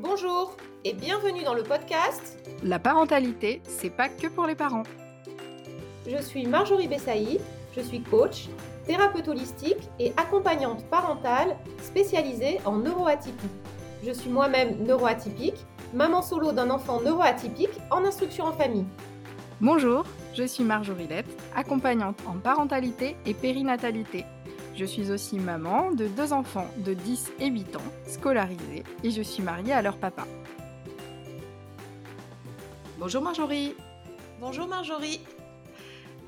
Bonjour et bienvenue dans le podcast La parentalité, c'est pas que pour les parents. Je suis Marjorie Bessaïd, je suis coach, thérapeute holistique et accompagnante parentale spécialisée en neuroatypie. Je suis moi-même neuroatypique, maman solo d'un enfant neuroatypique en instruction en famille. Bonjour, je suis Marjorie Lette, accompagnante en parentalité et périnatalité. Je suis aussi maman de deux enfants de 10 et 8 ans, scolarisés, et je suis mariée à leur papa. Bonjour Marjorie Bonjour Marjorie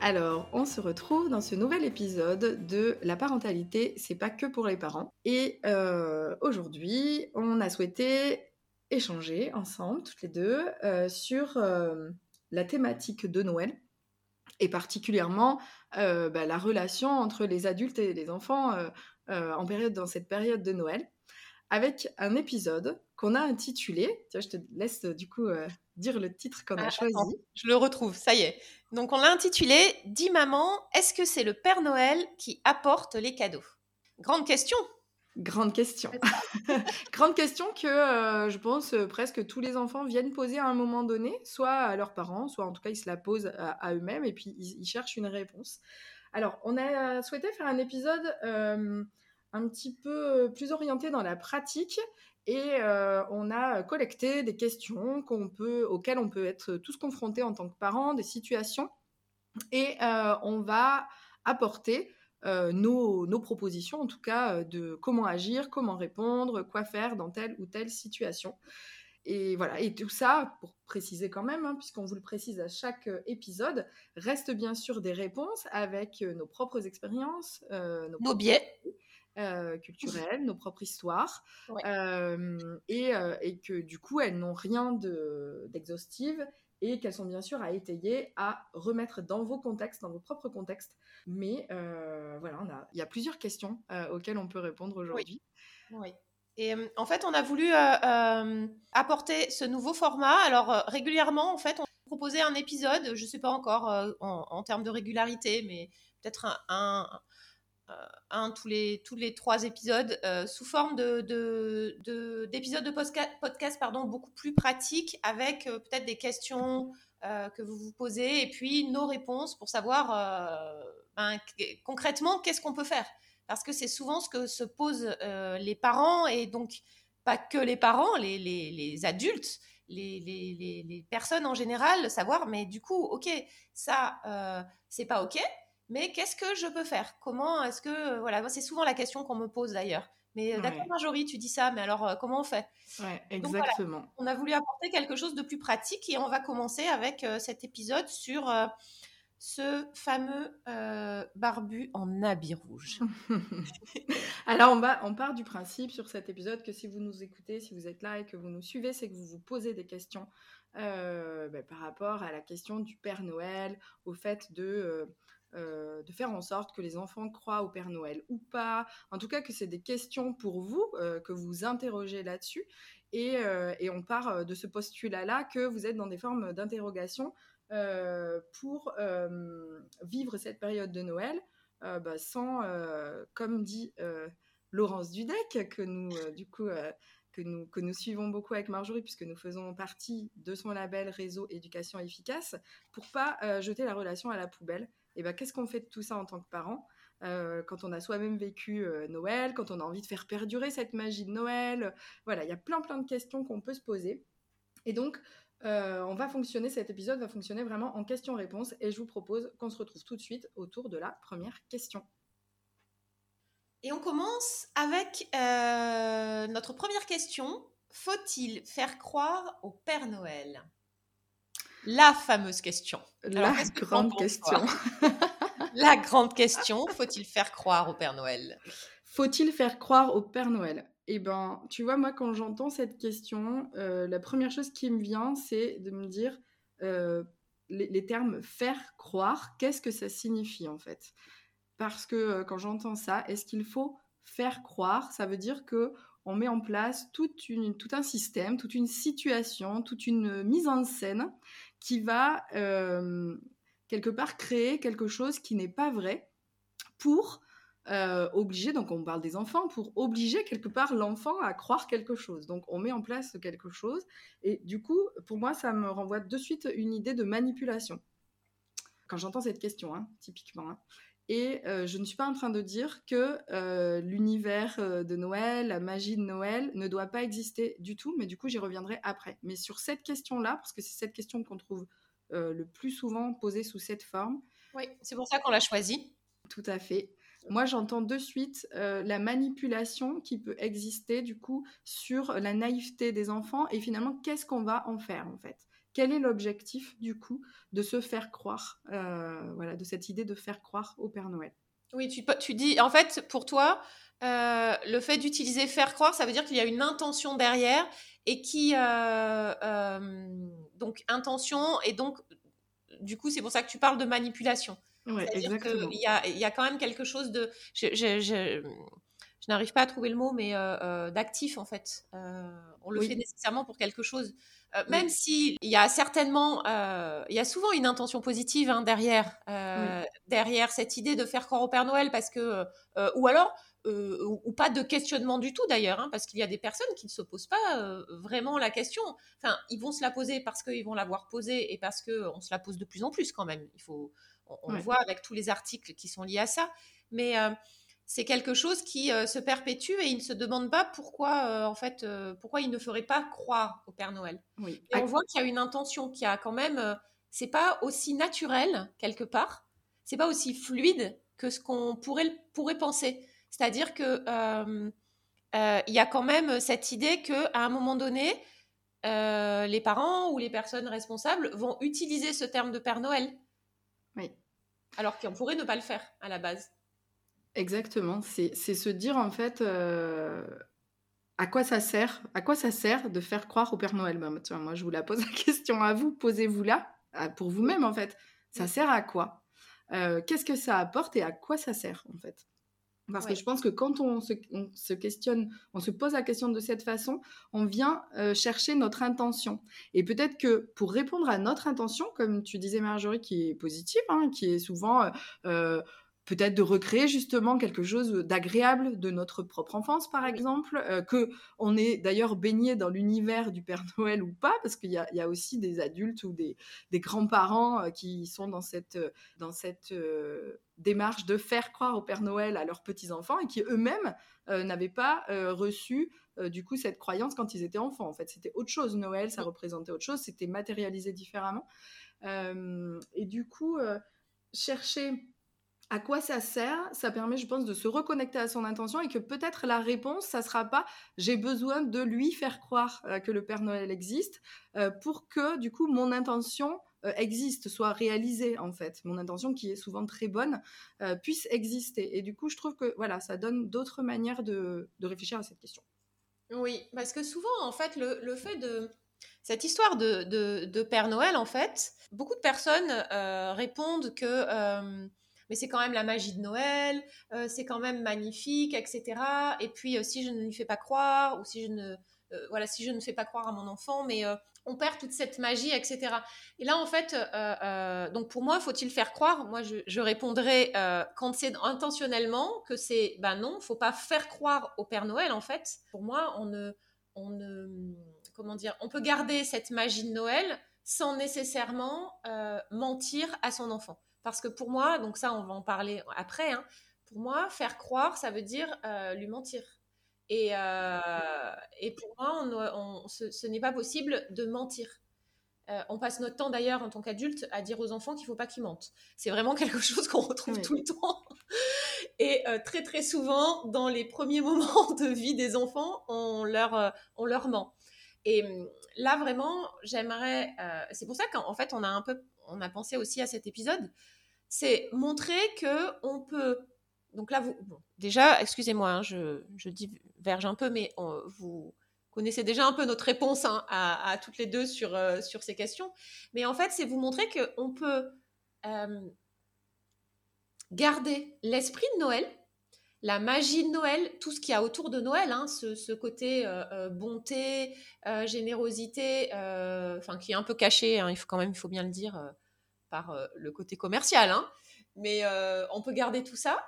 alors, on se retrouve dans ce nouvel épisode de La parentalité, c'est pas que pour les parents. Et euh, aujourd'hui, on a souhaité échanger ensemble, toutes les deux, euh, sur euh, la thématique de Noël et particulièrement euh, bah, la relation entre les adultes et les enfants euh, euh, en période, dans cette période de Noël, avec un épisode qu'on a intitulé, tiens, je te laisse du coup dire le titre qu'on a ah, choisi. je le retrouve, ça y est. Donc on l'a intitulé Dis maman, est-ce que c'est le Père Noël qui apporte les cadeaux? Grande question Grande question. Grande question que euh, je pense euh, presque tous les enfants viennent poser à un moment donné, soit à leurs parents, soit en tout cas ils se la posent à, eux-mêmes et puis ils, cherchent une réponse. Alors, on a souhaité faire un épisode euh, un petit peu plus orienté dans la pratique et on a collecté des questions qu'on peut, auxquelles on peut être tous confrontés en tant que parents, des situations et on va apporter euh, nos, propositions, en tout cas, euh, de comment agir, comment répondre, quoi faire dans telle ou telle situation. Et voilà, et tout ça, pour préciser quand même, hein, puisqu'on vous le précise à chaque euh, épisode, reste bien sûr des réponses avec nos propres expériences, nos, biais. culturels, nos propres histoires, et, et, que du coup elles n'ont rien d'exhaustive et qu'elles sont bien sûr à étayer, à remettre dans vos contextes, dans vos propres contextes. Mais euh, voilà, il y a plusieurs questions euh, auxquelles on peut répondre aujourd'hui. Oui. Et euh, en fait, on a voulu apporter ce nouveau format. Alors régulièrement, en fait, on proposait un épisode, je ne sais pas encore en, termes de régularité, mais peut-être un, un tous les, tous les trois épisodes euh, sous forme de, d'épisodes de, podcast, pardon, beaucoup plus pratiques avec euh, peut-être des questions que vous vous posez et puis nos réponses pour savoir ben, concrètement qu'est-ce qu'on peut faire. Parce que c'est souvent ce que se posent les parents et donc pas que les parents, les, les, les adultes, les, les, personnes en général, savoir, mais du coup, ok, ça, c'est pas ok, mais qu'est-ce que je peux faire? Comment est-ce que voilà, c'est souvent la question qu'on me pose d'ailleurs. Mais euh, d'accord, Marjorie, tu dis ça, mais alors euh, comment on fait? Ouais, exactement. on a voulu apporter quelque chose de plus pratique et on va commencer avec euh, cet épisode sur ce fameux barbu en habit rouge. alors on, on part du principe sur cet épisode que si vous nous écoutez, si vous êtes là et que vous nous suivez, c'est que vous vous posez des questions bah, par rapport à la question du Père Noël, au fait de euh, de faire en sorte que les enfants croient au Père Noël ou pas. En tout cas, que c'est des questions pour vous, euh, que vous interrogez là-dessus. Et, euh, on part de ce postulat-là que vous êtes dans des formes d'interrogation pour vivre cette période de Noël bah, sans, comme dit Laurence Dudek, que nous, du coup, que nous, suivons beaucoup avec Marjorie, puisque nous faisons partie de son label Réseau Éducation Efficace, pour pas jeter la relation à la poubelle et ben, qu'est-ce qu'on fait de tout ça en tant que parent euh, quand on a soi-même vécu euh, Noël, quand on a envie de faire perdurer cette magie de Noël. Voilà, il y a plein plein de questions qu'on peut se poser. Et donc, euh, on va fonctionner, cet épisode va fonctionner vraiment en question-réponse et je vous propose qu'on se retrouve tout de suite autour de la première question. Et on commence avec notre première question. Faut-il faire croire au Père Noël? La fameuse question. La grande question. la grande question, faut-il faire croire au Père Noël? Faut-il faire croire au Père Noël? Eh ben, tu vois, moi, quand j'entends cette question, euh, la première chose qui me vient, c'est de me dire euh, les, termes faire croire, qu'est-ce que ça signifie en fait? Parce que euh, quand j'entends ça, est-ce qu'il faut faire croire? Ça veut dire que on met en place tout un système, toute une situation, toute une mise en scène qui va euh, quelque part créer quelque chose qui n'est pas vrai pour obliger, donc on parle des enfants, pour obliger quelque part l'enfant à croire quelque chose. Donc on met en place quelque chose. Et du coup, pour moi, ça me renvoie de suite une idée de manipulation. Quand j'entends cette question, hein, typiquement. Hein. Et je ne suis pas en train de dire que l'univers de Noël, la magie de Noël ne doit pas exister du tout, mais du coup j'y reviendrai après. Mais sur cette question-là, parce que c'est cette question qu'on trouve le plus souvent posée sous cette forme. Oui, c'est pour ça qu'on l'a choisie. Tout à fait. Moi, j'entends de suite la manipulation qui peut exister du coup sur la naïveté des enfants et finalement qu'est-ce qu'on va en faire en fait? Quel est l'objectif, du coup, de se faire croire, euh, voilà, de cette idée de faire croire au Père Noël? Oui, tu, tu dis, en fait, pour toi, euh, le fait d'utiliser faire croire, ça veut dire qu'il y a une intention derrière et qui, euh, donc, intention, et donc, du coup, c'est pour ça que tu parles de manipulation. Oui, exactement. Il y a, y a, quand même quelque chose de. Je, je, je, n'arrive pas à trouver le mot, mais d'actif en fait. on le fait nécessairement pour quelque chose. Euh, même s'il y a certainement, euh, il y a souvent une intention positive hein, derrière, euh, derrière cette idée de faire croire au Père Noël, parce que, ou alors, ou, pas de questionnement du tout d'ailleurs, hein, parce qu'il y a des personnes qui ne se posent pas vraiment la question. Enfin, ils vont se la poser parce qu'ils vont l'avoir posée et parce qu'on se la pose de plus en plus quand même. Il faut, on, le voit avec tous les articles qui sont liés à ça. Mais c'est quelque chose qui euh, se perpétue et il ne se demande pas pourquoi, euh, en fait, euh, pourquoi il ne ferait pas croire au Père Noël. Oui. Et on voit qu'il y a une intention qui a quand même, c'est pas aussi naturel quelque part, c'est pas aussi fluide que ce qu'on pourrait pourrait penser. C'est-à-dire que il y a quand même cette idée que à un moment donné, les parents ou les personnes responsables vont utiliser ce terme de Père Noël. Oui. Alors qu'on pourrait ne pas le faire à la base. Exactement, c'est se dire en fait euh, à quoi ça sert, à quoi ça sert de faire croire au Père Noël? Ben, moi je vous la pose la question à vous, posez-vous là, pour vous-même en fait. Ça sert à quoi? Euh, Qu'est-ce que ça apporte et à quoi ça sert en fait? Parce que je pense que quand on se, questionne, on se pose la question de cette façon, on vient euh, chercher notre intention. Et peut-être que pour répondre à notre intention, comme tu disais Marjorie, qui est positive, hein, qui est souvent peut-être de recréer justement quelque chose d'agréable de notre propre enfance, par exemple, euh, que on est d'ailleurs baigné dans l'univers du Père Noël ou pas, parce qu'il y, a aussi des adultes ou des, grands-parents euh, qui sont dans cette, dans cette euh, démarche de faire croire au Père Noël à leurs petits-enfants et qui eux-mêmes n'avaient pas reçu du coup cette croyance quand ils étaient enfants. En fait, c'était autre chose. Noël, ça représentait autre chose, c'était matérialisé différemment. et du coup, chercher à quoi ça sert Ça permet, je pense, de se reconnecter à son intention et que peut-être la réponse, ça sera pas j'ai besoin de lui faire croire euh, que le Père Noël existe euh, pour que, du coup, mon intention euh, existe, soit réalisée en fait. Mon intention, qui est souvent très bonne, puisse exister. Et du coup, je trouve que voilà, ça donne d'autres manières de, réfléchir à cette question. Oui, parce que souvent, en fait, le, fait de cette histoire de, de, Père Noël, en fait, beaucoup de personnes répondent que mais c'est quand même la magie de Noël, euh, c'est quand même magnifique, etc. Et puis euh, si je ne lui fais pas croire, ou si je ne, euh, voilà, si je ne fais pas croire à mon enfant, mais on perd toute cette magie, etc. Et là, en fait, donc pour moi, faut-il faire croire? Moi, je, je répondrai quand c'est intentionnellement que c'est, ben non, faut pas faire croire au Père Noël, en fait. Pour moi, on ne, on ne, comment dire, on peut garder cette magie de Noël sans nécessairement mentir à son enfant. Parce que pour moi, donc ça, on va en parler après, hein, pour moi, faire croire, ça veut dire euh, lui mentir. Et, euh, et pour moi, on, ce, n'est pas possible de mentir. Euh, on passe notre temps d'ailleurs en tant qu'adulte à dire aux enfants qu'il ne faut pas qu'ils mentent. C'est vraiment quelque chose qu'on retrouve tout le temps. Et très très souvent, dans les premiers moments de vie des enfants, on leur, on leur ment. Et hum, là, vraiment, j'aimerais. c'est pour ça qu'en fait, on a un peu on a pensé aussi à cet épisode, c'est montrer que on peut. Donc là, vous, déjà, excusez-moi, hein, je, diverge un peu, mais vous connaissez déjà un peu notre réponse hein, à, toutes les deux sur, euh, sur ces questions. Mais en fait, c'est vous montrer qu'on peut euh, garder l'esprit de Noël, la magie de Noël, tout ce qu'il y a autour de Noël, hein, ce, côté euh, bonté, générosité, enfin qui est un peu caché, il faut quand même, il faut bien le dire, par euh, le côté commercial. Hein. Mais euh, on peut garder tout ça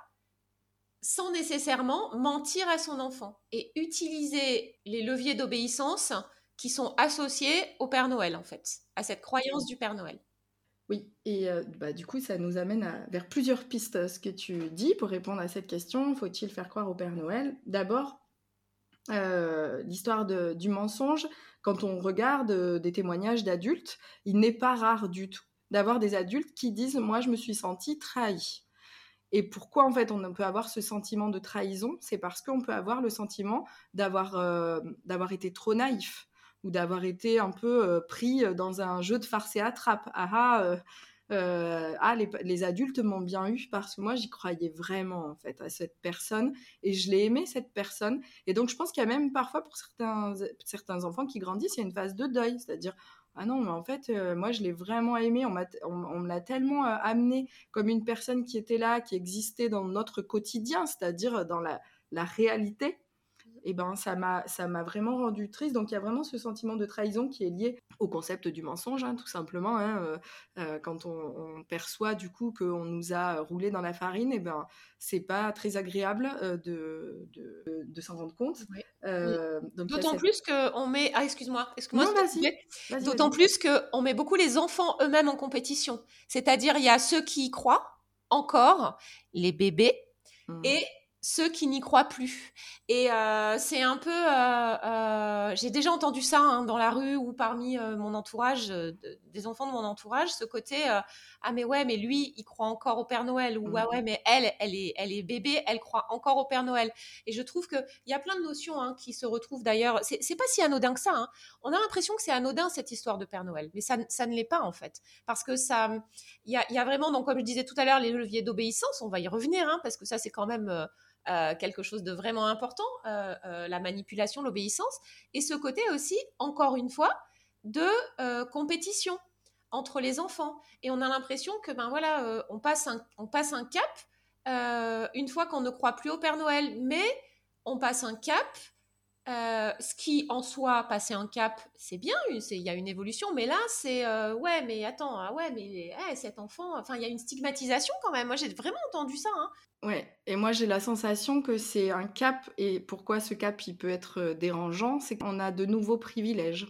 sans nécessairement mentir à son enfant et utiliser les leviers d'obéissance qui sont associés au Père Noël, en fait, à cette croyance du Père Noël. Oui, et euh, bah, du coup, ça nous amène vers plusieurs pistes. Ce que tu dis pour répondre à cette question, faut-il faire croire au Père Noël? D'abord, l'histoire du mensonge, quand on regarde des témoignages d'adultes, il n'est pas rare du tout d'avoir des adultes qui disent Moi, je me suis senti trahi. Et pourquoi en fait on peut avoir ce sentiment de trahison? C'est parce qu'on peut avoir le sentiment d'avoir d'avoir été trop naïf ou d'avoir été un peu euh, pris euh, dans un jeu de farce et attrape. Ah ah, euh, ah les, adultes m'ont bien eu parce que moi j'y croyais vraiment en fait à cette personne et je l'ai aimé cette personne. Et donc je pense qu'il y a même parfois pour certains, certains enfants qui grandissent, il y a une phase de deuil, c'est-à-dire ah non, mais en fait, moi, je l'ai vraiment aimé. On, on, me l'a tellement amené comme une personne qui était là, qui existait dans notre quotidien, c'est-à-dire dans la, la réalité, et ben ça m'a ça m'a vraiment rendu triste. Donc il y a vraiment ce sentiment de trahison qui est lié au concept du mensonge, hein, tout simplement. Hein, euh, euh, quand on, perçoit du coup qu'on nous a roulé dans la farine, et ben c'est pas très agréable euh, de, de, s'en rendre compte. D'autant plus que on met ah excuse-moi excuse-moi D'autant plus que on met beaucoup les enfants eux-mêmes en compétition. C'est-à-dire il y a ceux qui y croient encore, les bébés. Mmh. Et ceux qui n'y croient plus. Et euh, c'est un peu, euh, euh, j'ai déjà entendu ça hein, dans la rue ou parmi mon entourage, des enfants de mon entourage, ce côté ah mais ouais mais lui il croit encore au Père Noël ou ah ouais mais elle elle est elle est bébé elle croit encore au Père Noël. Et je trouve que il y a plein de notions hein, qui se retrouvent d'ailleurs. C'est pas si anodin que ça. Hein. On a l'impression que c'est anodin cette histoire de Père Noël, mais ça ça ne l'est pas en fait parce que ça il y a, y a, vraiment donc comme je disais tout à l'heure les leviers d'obéissance. On va y revenir parce que ça c'est quand même euh, quelque chose de vraiment important, euh, euh, la manipulation, l'obéissance, et ce côté aussi, encore une fois, de compétition entre les enfants. Et on a l'impression que ben voilà, on passe on passe un cap une fois qu'on ne croit plus au Père Noël, mais on passe un cap. Ce qui en soi, passer un cap, c'est bien, il y a une évolution, mais là, c'est ouais, mais attends, ah ouais, mais eh, cet enfant, enfin, il y a une stigmatisation quand même. Moi, j'ai vraiment entendu ça. Hein. Ouais, et moi j'ai la sensation que c'est un cap, et pourquoi ce cap il peut être euh, dérangeant, c'est qu'on a de nouveaux privilèges.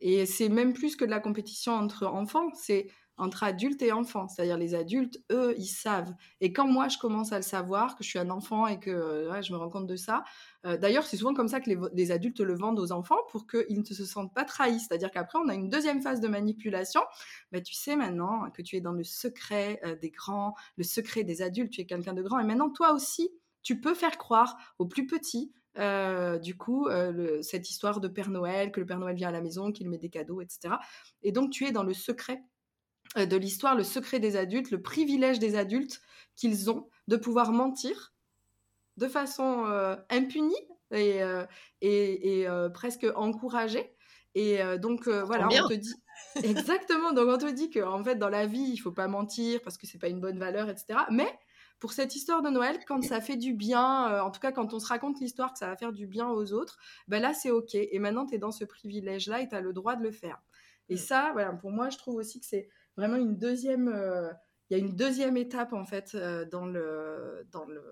Et c'est même plus que de la compétition entre enfants, c'est entre adultes et enfants. C'est-à-dire les adultes, eux, ils savent. Et quand moi, je commence à le savoir, que je suis un enfant et que euh, je me rends compte de ça, euh, d'ailleurs, c'est souvent comme ça que les, adultes le vendent aux enfants pour qu'ils ne se sentent pas trahis. C'est-à-dire qu'après, on a une deuxième phase de manipulation. Mais tu sais maintenant que tu es dans le secret euh, des grands, le secret des adultes, tu es quelqu'un de grand. Et maintenant, toi aussi, tu peux faire croire aux plus petits du coup, cette histoire de Père Noël, que le Père Noël vient à la maison, qu'il met des cadeaux, etc. Et donc, tu es dans le secret de l'histoire, le secret des adultes, le privilège des adultes qu'ils ont de pouvoir mentir de façon euh, impunie et, euh, presque encouragée. Et donc voilà, on te dit exactement. Donc on te dit que en fait dans la vie il faut pas mentir parce que c'est pas une bonne valeur, etc. Mais pour cette histoire de Noël, quand ça fait du bien, en tout cas quand on se raconte l'histoire que ça va faire du bien aux autres, ben là c'est ok. Et maintenant tu es dans ce privilège-là et tu as le droit de le faire. Et mmh. ça, voilà, pour moi, je trouve aussi que c'est vraiment une deuxième, euh, il y a une deuxième étape en fait euh, dans le, dans le,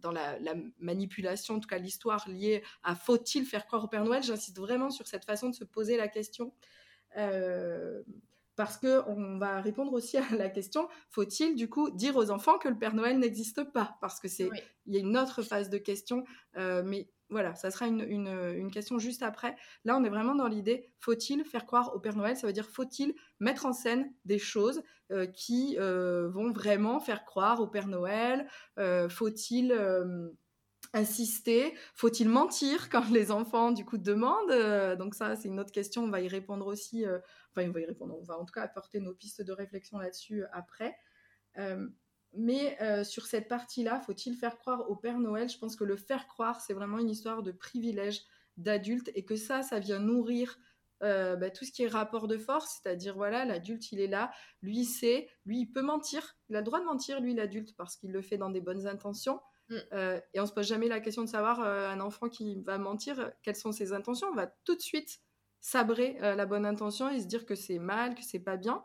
dans la, manipulation, en tout cas l'histoire liée à faut-il faire croire au Père Noël. J'insiste vraiment sur cette façon de se poser la question. Euh, parce que on va répondre aussi à la question faut-il du coup dire aux enfants que le Père Noël n'existe pas? Parce que c'est il y a une autre phase de question, mais voilà, ça sera une, question juste après. Là, on est vraiment dans l'idée, faut-il faire croire au Père Noël? Ça veut dire, faut-il mettre en scène des choses euh, qui euh, vont vraiment faire croire au Père Noël? Euh, Faut-il insister? Faut-il mentir quand les enfants, du coup, demandent? Donc ça, c'est une autre question, on va y répondre aussi. enfin, on va y répondre, on va en tout cas apporter nos pistes de réflexion là-dessus après. Mais euh, sur cette partie-là, faut-il faire croire au Père Noël? Je pense que le faire croire, c'est vraiment une histoire de privilège d'adulte et que ça, ça vient nourrir euh, bah, tout ce qui est rapport de force, c'est-à-dire voilà, l'adulte il est là, lui il sait, lui il peut mentir, il a le droit de mentir, lui l'adulte, parce qu'il le fait dans des bonnes intentions. Mm. Euh, et on se pose jamais la question de savoir un enfant qui va mentir, quelles sont ses intentions? On va tout de suite sabrer la bonne intention et se dire que c'est mal, que c'est pas bien.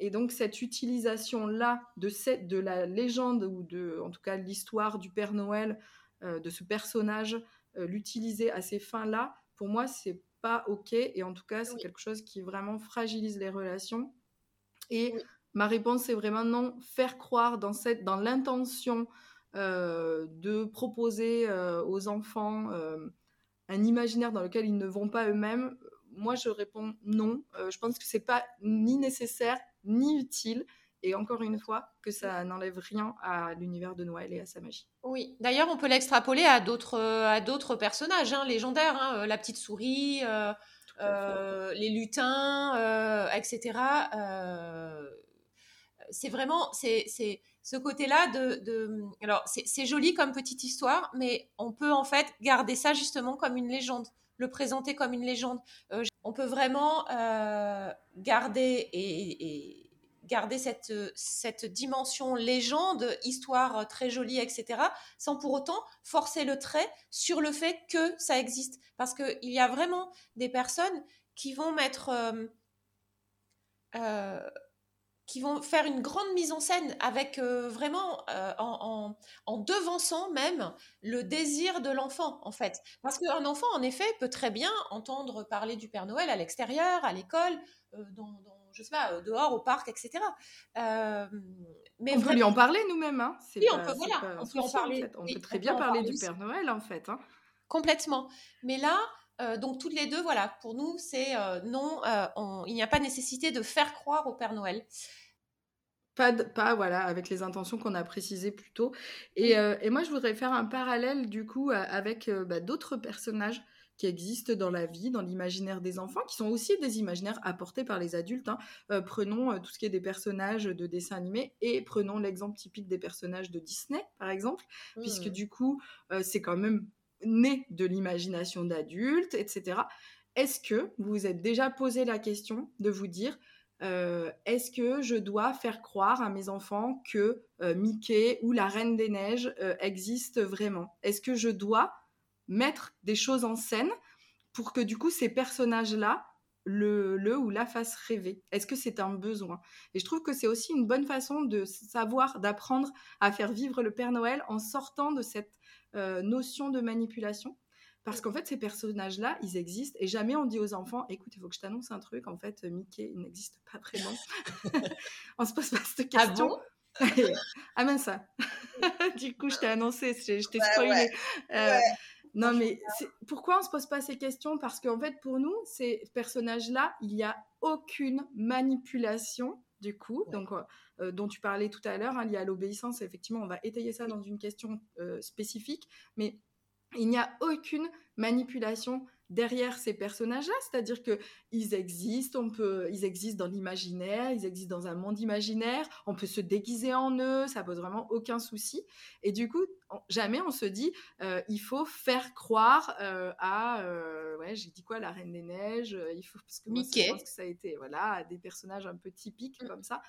et donc cette utilisation là de cette, de la légende ou de, en tout cas l'histoire du Père Noël, de ce personnage, l'utiliser à ces fins là, pour moi c'est pas ok et en tout cas c'est quelque chose qui vraiment fragilise les relations. Et ma réponse c'est vraiment non, faire croire dans cette, dans l'intention de proposer aux enfants un imaginaire dans lequel ils ne vont pas eux-mêmes, moi je réponds non. Euh, je pense que c'est pas ni nécessaire ni utile. Et encore une fois, que ça n'enlève rien à l'univers de Noël et à sa magie. Oui, d'ailleurs, on peut l'extrapoler à d'autres, à d'autres personnages hein, légendaires, hein, euh, la petite souris, euh, les lutins, etc. c'est vraiment, c'est, ce côté-là de, alors c'est joli comme petite histoire, mais on peut en fait garder ça justement comme une légende, le présenter comme une légende. Euh, on peut vraiment euh, garder et, garder cette, cette dimension légende, histoire très jolie, etc., sans pour autant forcer le trait sur le fait que ça existe. Parce qu'il y a vraiment des personnes qui vont mettre... Euh, qui vont faire une grande mise en scène avec euh, vraiment euh, en, en, devançant même le désir de l'enfant en fait. Parce qu'un enfant en effet peut très bien entendre parler du Père Noël à l'extérieur, à l'école, euh, dans, je sais pas, dehors au parc, etc. mais on peut lui en parler nous-mêmes. Hein. Oui, on peut, voilà, on peut en parler. On peut très bien parler, du Père Noël en fait. Hein. Complètement. Mais là, donc toutes les deux, voilà, pour nous, c'est non, il n'y a pas nécessité de faire croire au Père Noël. Pas, pas voilà, avec les intentions qu'on a précisées plus tôt. Et, et, moi, je voudrais faire un parallèle du coup avec bah, d'autres personnages qui existent dans la vie, dans l'imaginaire des enfants, qui sont aussi des imaginaires apportés par les adultes. Hein. prenons tout ce qui est des personnages de dessins animés et prenons l'exemple typique des personnages de Disney, par exemple, puisque mmh. du coup, c'est quand même né de l'imagination d'adultes, etc. Est-ce que vous vous êtes déjà posé la question de vous dire, euh, est-ce que je dois faire croire à mes enfants que euh, Mickey ou la Reine des Neiges euh, existent vraiment? Est-ce que je dois mettre des choses en scène pour que du coup ces personnages-là le, le, ou la fassent rêver? Est-ce que c'est un besoin? Et je trouve que c'est aussi une bonne façon de savoir, d'apprendre à faire vivre le Père Noël en sortant de cette notion de manipulation. Parce qu'en fait, ces personnages-là, ils existent et jamais on dit aux enfants écoute, il faut que je t'annonce un truc. En fait, Mickey, il n'existe pas vraiment. on se pose pas cette ah question. Ah, bon ça. du coup, je t'ai annoncé, je t'ai spoilé. Euh, non, mais pourquoi on se pose pas ces questions? Parce qu'en fait, pour nous, ces personnages-là, il n'y a aucune manipulation du coup, donc euh, dont tu parlais tout à l'heure, hein, lié à l'obéissance. Effectivement, on va étayer ça dans une question euh, spécifique, mais il n'y a aucune manipulation derrière ces personnages-là, c'est-à-dire que ils existent, on peut, ils existent dans l'imaginaire, ils existent dans un monde imaginaire, on peut se déguiser en eux, ça pose vraiment aucun souci. Et du coup, jamais on se dit, euh, il faut faire croire euh, à, euh, ouais, j'ai dit quoi, la Reine des Neiges, il faut parce que Mickey. je pense que ça a été, voilà, des personnages un peu typiques mm. comme ça.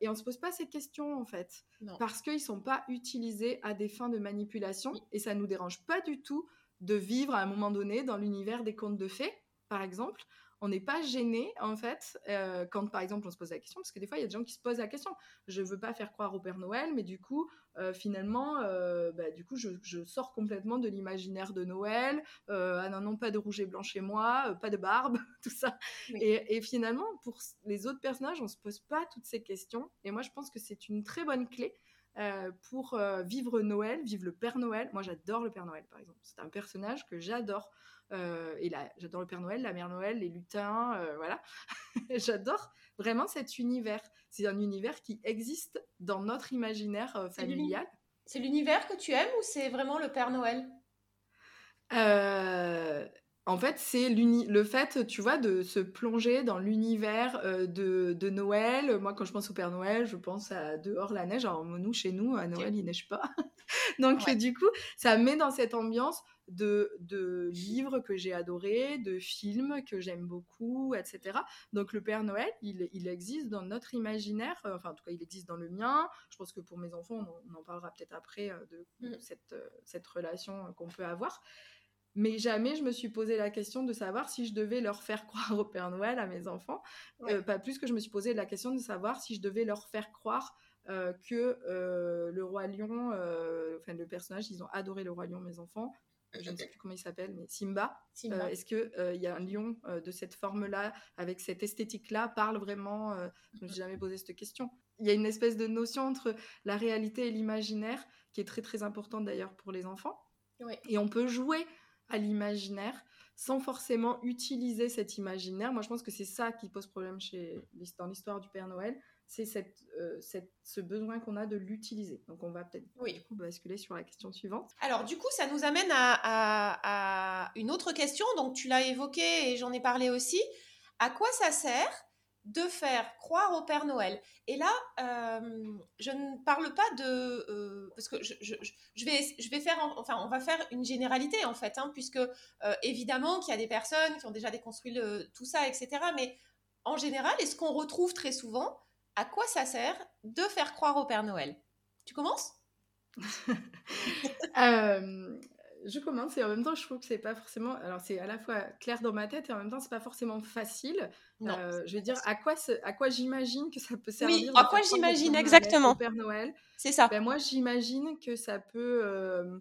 et on se pose pas ces questions en fait, parce qu'ils sont pas utilisés à des fins de manipulation et ça nous dérange pas du tout de vivre à un moment donné dans l'univers des contes de fées, par exemple. On n'est pas gêné, en fait, euh, quand, par exemple, on se pose la question, parce que des fois, il y a des gens qui se posent la question. Je ne veux pas faire croire au Père Noël, mais du coup, euh, finalement, euh, bah, du coup, je, sors complètement de l'imaginaire de Noël. ah non, non, pas de rouge et blanc chez moi, pas de barbe, tout ça. Et, et, finalement, pour les autres personnages, on ne se pose pas toutes ces questions. Et moi, je pense que c'est une très bonne clé euh, pour euh, vivre Noël, vivre le Père Noël. Moi, j'adore le Père Noël, par exemple. C'est un personnage que j'adore. Euh, et là, j'adore le Père Noël, la Mère Noël, les lutins, voilà. j'adore vraiment cet univers. C'est un univers qui existe dans notre imaginaire familial. C'est l'univers que tu aimes ou c'est vraiment le Père Noël? En fait, c'est le fait, tu vois, de se plonger dans l'univers euh, de, Noël. Moi, quand je pense au Père Noël, je pense à dehors la neige. Alors, nous, chez nous, à Noël, il neige pas. Donc, du coup, ça met dans cette ambiance de, livres que j'ai adorés, de films que j'aime beaucoup, etc. Donc, le Père Noël, il, existe dans notre imaginaire. Euh, enfin, en tout cas, il existe dans le mien. Je pense que pour mes enfants, on, en parlera peut-être après euh, de, mm. cette, cette relation qu'on peut avoir. Mais jamais je me suis posé la question de savoir si je devais leur faire croire au Père Noël à mes enfants. pas plus que je me suis posé la question de savoir si je devais leur faire croire que le roi lion, enfin le personnage, ils ont adoré le roi lion, mes enfants, je ne sais plus comment il s'appelle, mais Simba. Euh, est-ce qu'il il y a un lion euh, de cette forme-là, avec cette esthétique-là, parle vraiment euh, Je ne me suis jamais posé cette question. Il y a une espèce de notion entre la réalité et l'imaginaire qui est très très importante d'ailleurs pour les enfants. Et on peut jouer à l'imaginaire sans forcément utiliser cet imaginaire. Moi, je pense que c'est ça qui pose problème chez, dans l'histoire du Père Noël c'est cette, euh, cette, ce besoin qu'on a de l'utiliser. Donc, on va peut-être oui. basculer sur la question suivante. Alors, du coup, ça nous amène à, une autre question. Donc, tu l'as évoqué et j'en ai parlé aussi. À quoi ça sert de faire croire au Père Noël Et là, euh, je ne parle pas de... Euh, parce que je, vais, faire... enfin, on va faire une généralité, en fait, hein, puisque évidemment qu'il y a des personnes qui ont déjà déconstruit tout ça, etc. Mais en général, est ce qu'on retrouve très souvent, à quoi ça sert de faire croire au Père Noël? Tu commences? Euh, Je commence et en même temps, je trouve que c'est pas forcément. Alors, c'est à la fois clair dans ma tête et en même temps, c'est pas forcément facile. Euh, je vais dire à quoi, à quoi j'imagine que ça peut servir. Oui, à quoi j'imagine exactement. Père Noël? C'est ça. Ben, moi, j'imagine que ça peut. Euh,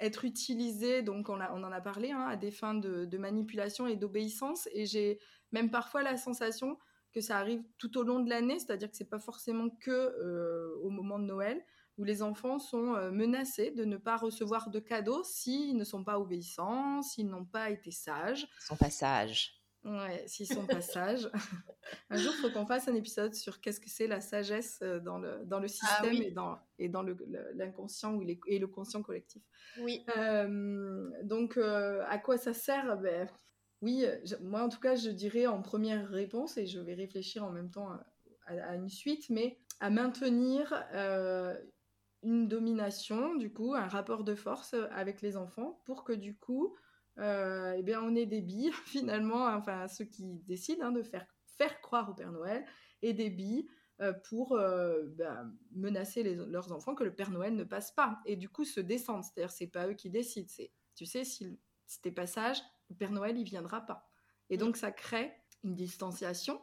être utilisé, donc on, on en a parlé, hein, à des fins de, de manipulation et d'obéissance. Et j'ai même parfois la sensation que ça arrive tout au long de l'année, c'est-à-dire que c'est pas forcément que euh, au moment de Noël où les enfants sont euh, menacés de ne pas recevoir de cadeaux s'ils ne sont pas obéissants, s'ils n'ont pas été sages. Ils sont pas sages. Ouais, s'ils sont pas sages. un jour, il faut qu'on fasse un épisode sur qu'est-ce que c'est la sagesse euh, dans le, dans le ah système et dans, et dans l'inconscient le, et le conscient collectif. Oui. donc, à quoi ça sert? Ben, oui, euh, moi en tout cas, je dirais en première réponse, et je vais réfléchir en même temps à, une suite, mais à maintenir euh, une domination, du coup, un rapport de force avec les enfants, pour que du coup, euh, eh bien, on ait des billes finalement, enfin ceux qui décident hein, de faire, faire croire au Père Noël, et des billes pour bah, menacer leurs enfants que le Père Noël ne passe pas, et du coup se descendre. C'est-à-dire, c'est pas eux qui décident, c'est, tu sais, si, si t'es pas sage, le Père Noël, il viendra pas. Et donc, ça crée une distanciation.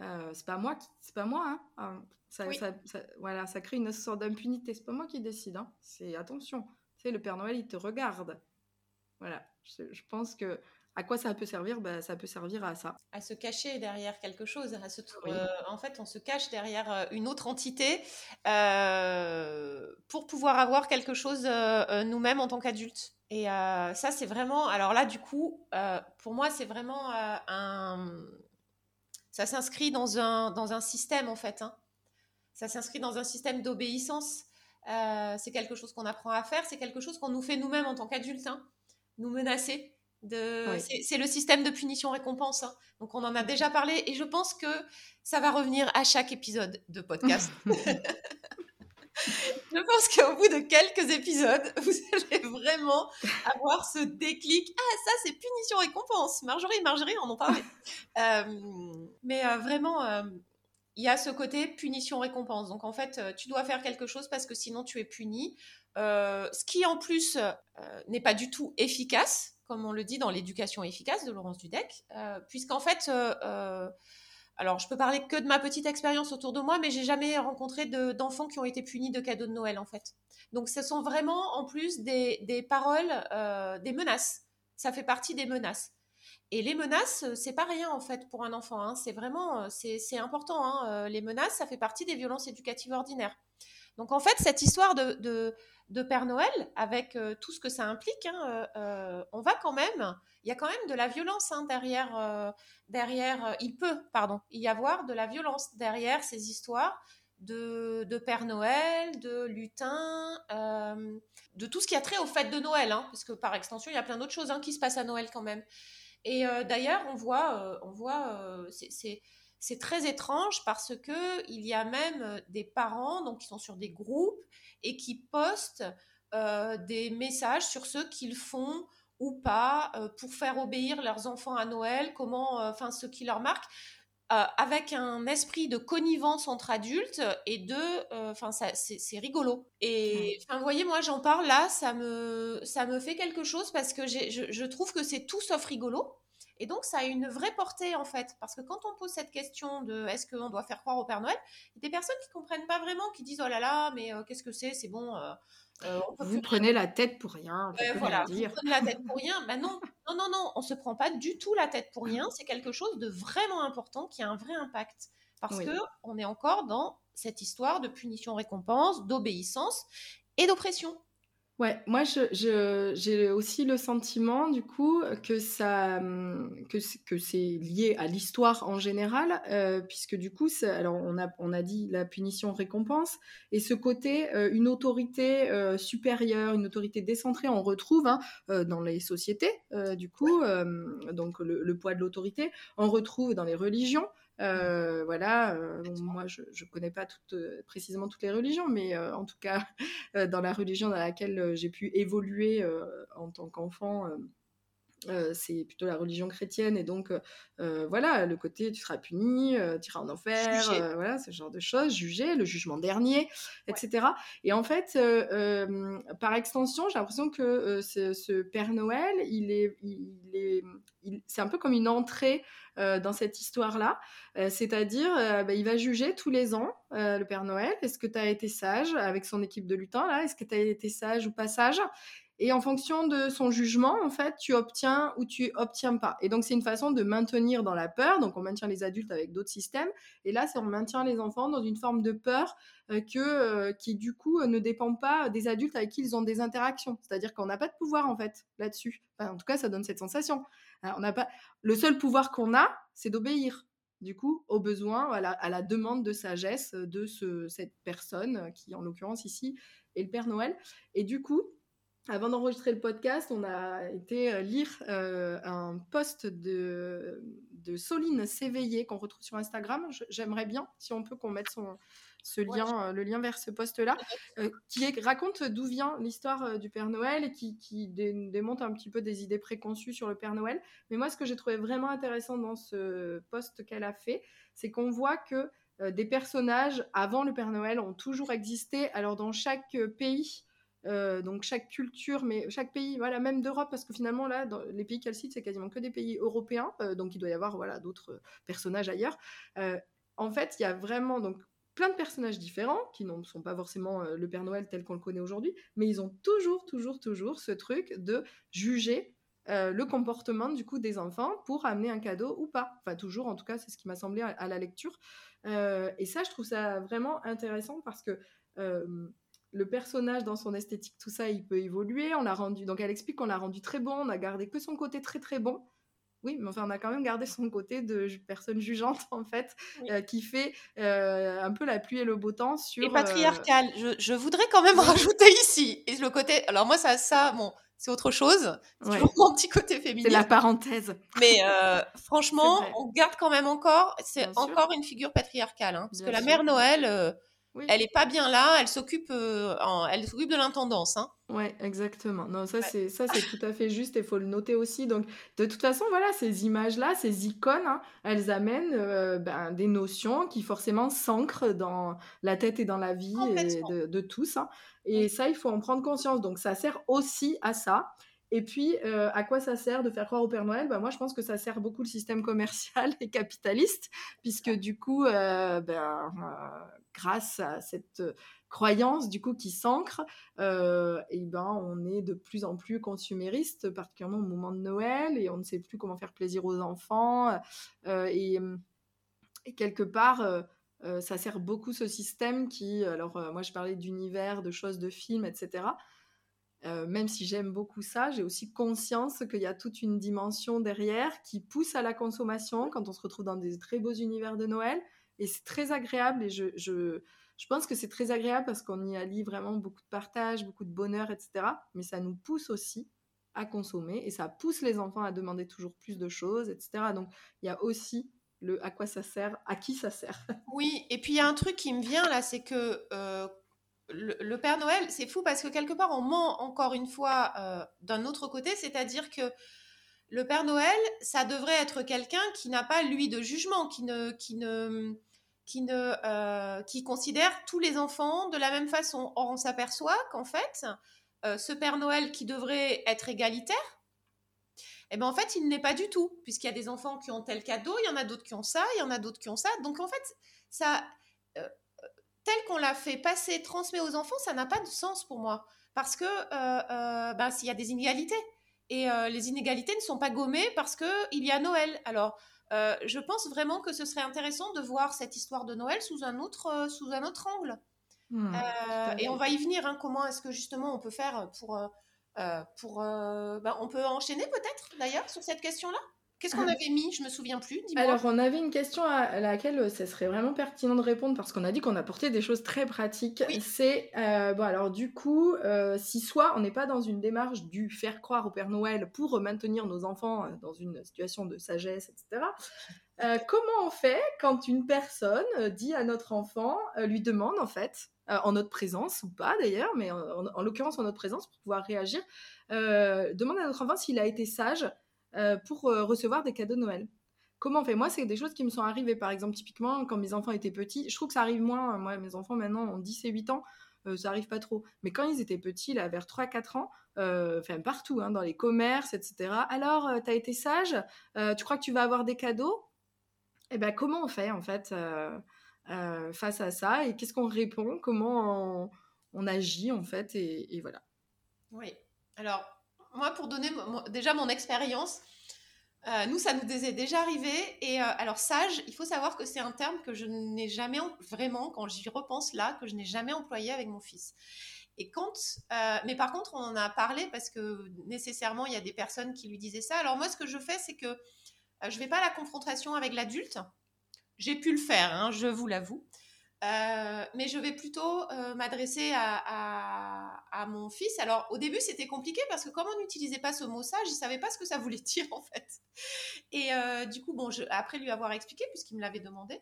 Euh, c'est pas moi, c'est pas moi. Hein. Ah, ça, voilà, ça crée une sorte d'impunité. C'est pas moi qui décide. Hein. C'est attention. C'est le Père Noël, il te regarde. Voilà. Je, pense que à quoi ça peut servir? Bah, Ça peut servir à ça. À se cacher derrière quelque chose. À se, euh, en fait, on se cache derrière euh, une autre entité pour pouvoir avoir quelque chose nous-mêmes en tant qu'adultes. Et ça, c'est vraiment. Alors là, du coup, pour moi, c'est vraiment un. Ça s'inscrit dans un, dans un système, en fait. Hein. Ça s'inscrit dans un système d'obéissance. c'est quelque chose qu'on apprend à faire. C'est quelque chose qu'on nous fait nous-mêmes en tant qu'adultes. Hein. Nous menacer. De... C'est le système de punition-récompense. Hein. Donc, on en a déjà parlé. Et je pense que ça va revenir à chaque épisode de podcast. Je pense qu'au bout de quelques épisodes, vous allez vraiment avoir ce déclic. Ah, ça, c'est punition-récompense. Marjorie, Marjorie, on en parlait. Euh, mais euh, vraiment, euh, il y a ce côté punition-récompense. Donc, en fait, tu dois faire quelque chose parce que sinon, tu es puni. ce qui, en plus, n'est pas du tout efficace, comme on le dit dans l'éducation efficace de Laurence Dudek, puisqu'en fait, alors, je peux parler que de ma petite expérience autour de moi, mais j'ai jamais rencontré d'enfants qui ont été punis de cadeaux de Noël, en fait. Donc, ce sont vraiment, en plus, des, paroles, euh, des menaces. Ça fait partie des menaces. Et les menaces, c'est pas rien, en fait, pour un enfant. Hein. C'est vraiment, euh, c'est important. Hein. Euh, les menaces, ça fait partie des violences éducatives ordinaires. Donc, en fait, cette histoire de Père Noël, avec euh, tout ce que ça implique, hein, euh, euh, on va quand même, il y a quand même de la violence hein, derrière, derrière, il peut, pardon, y avoir de la violence derrière ces histoires de, Père Noël, de lutin, de tout ce qui a trait aux fêtes de Noël, hein, parce que par extension, il y a plein d'autres choses qui se passent à Noël quand même. Et d'ailleurs, on voit, on voit, c'est très étrange parce que il y a même des parents donc qui sont sur des groupes et qui postent euh, des messages sur ce qu'ils font ou pas euh, pour faire obéir leurs enfants à Noël, comment, euh, enfin, ce qui leur marque. avec un esprit de connivence entre adultes et de, enfin, c'est rigolo. Et enfin, vous voyez, moi, j'en parle là, ça me, ça me fait quelque chose parce que je, je trouve que c'est tout sauf rigolo. Et donc, ça a une vraie portée, en fait. Parce que quand on pose cette question de est-ce qu'on doit faire croire au Père Noël, il y a des personnes qui comprennent pas vraiment, qui disent oh là là, mais euh, qu'est-ce que c'est? C'est bon. Euh, euh, vous prenez la tête pour rien. voilà, vous prenez la tête pour rien. Ben non, non, non, non, on se prend pas du tout la tête pour rien. C'est quelque chose de vraiment important qui a un vrai impact. Parce que on est encore dans cette histoire de punition-récompense, d'obéissance et d'oppression. Ouais, moi j'ai aussi le sentiment du coup que ça que que c'est lié à l'histoire en général euh, puisque du coup alors on a on a dit la punition récompense et ce côté euh, une autorité euh, supérieure une autorité décentrée on retrouve hein, dans les sociétés du coup donc le, poids de l'autorité. On retrouve dans les religions euh, voilà, euh, moi je ne connais pas euh, précisément toutes les religions, mais en tout cas, dans la religion dans laquelle j'ai pu évoluer en tant qu'enfant, c'est plutôt la religion chrétienne et donc voilà le côté tu seras puni, tu iras en enfer, voilà ce genre de choses, juger, le jugement dernier, etc. Et en fait, par extension, j'ai l'impression que ce, Père Noël, il est, il est, c'est un peu comme une entrée dans cette histoire-là, c'est-à-dire bah, il va juger tous les ans le Père Noël. Est-ce que tu as été sage avec son équipe de lutins là? Est-ce que tu as été sage ou pas sage? Et en fonction de son jugement, en fait, tu obtiens ou tu obtiens pas. Et donc, c'est une façon de maintenir dans la peur. Donc, on maintient les adultes avec d'autres systèmes. Et là, c'est on maintient les enfants dans une forme de peur euh, que, euh, qui, du coup, euh, ne dépend pas des adultes avec qui ils ont des interactions. C'est-à-dire qu'on n'a pas de pouvoir, en fait, là-dessus. en tout cas, ça donne cette sensation. on n'a pas... Le seul pouvoir qu'on a, c'est d'obéir du coup, au besoin, à la, à la, demande de sagesse de ce, cette personne, qui en l'occurrence ici est le Père Noël. Et du coup, avant d'enregistrer le podcast, on a été euh, lire euh, un post de, de Soline S'éveiller qu'on retrouve sur Instagram. J'aimerais bien, si on peut, qu'on mette son, ce lien, euh, le lien vers ce post-là, qui raconte d'où vient l'histoire du Père Noël et qui, qui démonte un petit peu des idées préconçues sur le Père Noël. Mais moi, ce que j'ai trouvé vraiment intéressant dans ce post qu'elle a fait, c'est qu'on voit que des personnages avant le Père Noël ont toujours existé. Alors, dans chaque pays, euh, donc chaque culture, mais chaque pays, voilà, même d'Europe, parce que finalement là, les pays qu'elle cite, c'est quasiment que des pays européens, euh, donc il doit y avoir voilà d'autres personnages ailleurs. Euh, en fait, il y a vraiment donc plein de personnages différents qui ne sont pas forcément le Père Noël tel qu'on le connaît aujourd'hui, mais ils ont toujours, toujours, toujours ce truc de juger le comportement du coup des enfants pour amener un cadeau ou pas. Enfin toujours, en tout cas, c'est ce qui m'a semblé à la lecture. et ça, je trouve ça vraiment intéressant parce que le personnage dans son esthétique, tout ça, il peut évoluer. On l'a rendu, donc elle explique qu'on l'a rendu très bon, on a gardé que son côté très très bon. Oui, mais enfin, on a quand même gardé son côté de personne jugeante, en fait, euh, qui fait euh, un peu la pluie et le beau temps sur. Et patriarcal. Je, voudrais quand même rajouter ici. Et le côté. Alors, moi, ça, ça bon, c'est autre chose. C'est toujours mon petit côté féminin. C'est la parenthèse. Mais euh, franchement, on garde quand même encore. C'est encore une figure patriarcale. Hein, parce que la mère Noël elle est pas bien là, elle s'occupe, euh, elle s'occupe de l'intendance. Hein. Ouais, exactement. Non, ça c'est ça c'est tout à fait juste et faut le noter aussi. Donc de toute façon, voilà, ces images-là, ces icônes, hein, elles amènent euh, ben, des notions qui forcément s'ancrent dans la tête et dans la vie de, tous. Hein. Et ça, il faut en prendre conscience. Donc ça sert aussi à ça. Et puis, euh, à quoi ça sert de faire croire au Père Noël? Bah, Moi, je pense que ça sert beaucoup le système commercial et capitaliste, puisque du coup, ben, grâce à cette euh, croyance du coup qui s'ancre, euh, et ben on est de plus en plus consumériste, particulièrement au moment de Noël, et on ne sait plus comment faire plaisir aux enfants. Euh, et, quelque part, ça sert beaucoup ce système qui, alors moi je parlais d'univers, de choses, de films, etc. même si j'aime beaucoup ça, j'ai aussi conscience qu'il y a toute une dimension derrière qui pousse à la consommation quand on se retrouve dans des très beaux univers de Noël, et c'est très agréable et je, je, je pense que c'est très agréable parce qu'on y allie vraiment beaucoup de partage, beaucoup de bonheur, etc. Mais ça nous pousse aussi à consommer et ça pousse les enfants à demander toujours plus de choses, etc. Donc il y a aussi le à quoi ça sert, à qui ça sert. Oui, et puis il y a un truc qui me vient là, c'est que euh, le, Père Noël, c'est fou parce que quelque part on ment encore une fois euh, d'un autre côté, c'est-à-dire que le Père Noël, ça devrait être quelqu'un qui n'a pas lui de jugement, qui ne, qui ne, qui euh, considère tous les enfants de la même façon. Or, on s'aperçoit qu'en fait, euh, ce Père Noël qui devrait être égalitaire, eh ben en fait, il n'est pas du tout, puisqu'il y a des enfants qui ont tel cadeau, il y en a d'autres qui ont ça, il y en a d'autres qui ont ça. Donc en fait, ça, euh, tel qu'on l'a fait passer, transmet aux enfants, ça n'a pas de sens pour moi, parce que ben, s'il y a des inégalités et les inégalités ne sont pas gommées parce que il y a Noël. Alors je pense vraiment que ce serait intéressant de voir cette histoire de Noël sous un autre, sous un autre angle. Mmh, et on va y venir. Hein, comment est-ce que justement on peut faire pour euh, pour, euh, bah, on peut enchaîner peut-être d'ailleurs sur cette question-là? Qu'est-ce qu'on ah. avait mis? Je me souviens plus. Alors, on avait une question à laquelle euh, ce serait vraiment pertinent de répondre parce qu'on a dit qu'on apportait des choses très pratiques. C'est, bon, alors du coup, si soit on n'est pas dans une démarche du faire croire au Père Noël pour maintenir nos enfants dans une situation de sagesse, etc., comment on fait quand une personne dit à notre enfant, lui demande en fait, euh, en notre présence ou pas d'ailleurs, mais en, l'occurrence en notre présence pour pouvoir réagir, euh, demande à notre enfant s'il a été sage euh, pour recevoir des cadeaux de Noël. Comment on fait? Moi, c'est des choses qui me sont arrivées. Par exemple, typiquement, quand mes enfants étaient petits, je trouve que ça arrive moins. Moi, mes enfants maintenant ont 10 et 8 ans, ça arrive pas trop. Mais quand ils étaient petits, là, vers 3-4 ans, partout, hein, dans les commerces, etc. Alors, tu as été sage Tu crois que tu vas avoir des cadeaux? Eh ben, comment on fait en fait euh, face à ça? Et qu'est-ce qu'on répond, comment on, agit en fait et, voilà. Oui. Alors moi pour donner déjà mon expérience, euh, nous ça nous est déjà arrivé et euh, alors sage, il faut savoir que c'est un terme que je n'ai jamais vraiment quand j'y repense là que je n'ai jamais employé avec mon fils. Et quand, mais par contre, on en a parlé parce que nécessairement, il y a des personnes qui lui disaient ça. Alors moi, ce que je fais, c'est que je ne vais pas à la confrontation avec l'adulte. J'ai pu le faire, hein, je vous l'avoue. Euh, mais je vais plutôt euh, m'adresser à, mon fils. Alors au début c'était compliqué parce que comme on n'utilisait pas ce mot sage, je ne savais pas ce que ça voulait dire en fait. Et euh, du coup, bon, après lui avoir expliqué puisqu'il me l'avait demandé,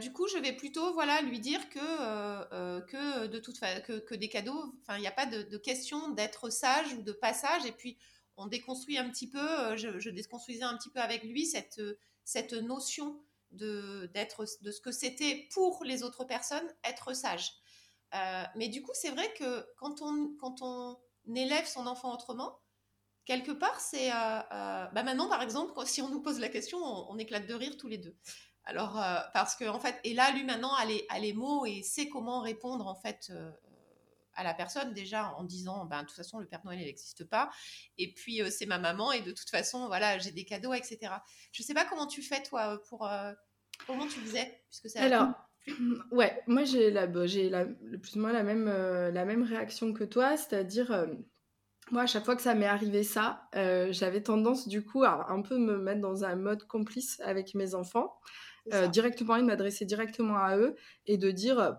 du coup je vais plutôt voilà lui dire que, que de toute que, que, des cadeaux, enfin il n'y a pas de, question d'être sage ou de passage. Et puis on déconstruit un petit peu, je, je déconstruisais un petit peu avec lui cette cette notion de, d'être, de ce que c'était pour les autres personnes, être sage. Euh, mais du coup, c'est vrai que quand on, quand on élève son enfant autrement, quelque part, c'est... Euh, euh, bah maintenant, par exemple, si on nous pose la question, on, éclate de rire tous les deux. Alors, parce que, en fait, et là, lui, maintenant, a les, a les mots et sait comment répondre, en fait, à la personne déjà en disant ben de toute façon le Père Noël il n'existe pas. Et puis euh, c'est ma maman et de toute façon voilà j'ai des cadeaux etc je sais pas comment tu fais toi pour euh, comment tu faisais puisque alors ouais moi j'ai la j'ai la plus ou moins la même euh, la même réaction que toi c'est-à-dire moi, à chaque fois que ça m'est arrivé ça, j'avais tendance du coup à un peu me mettre dans un mode complice avec mes enfants, directement, de m'adresser directement à eux et de dire,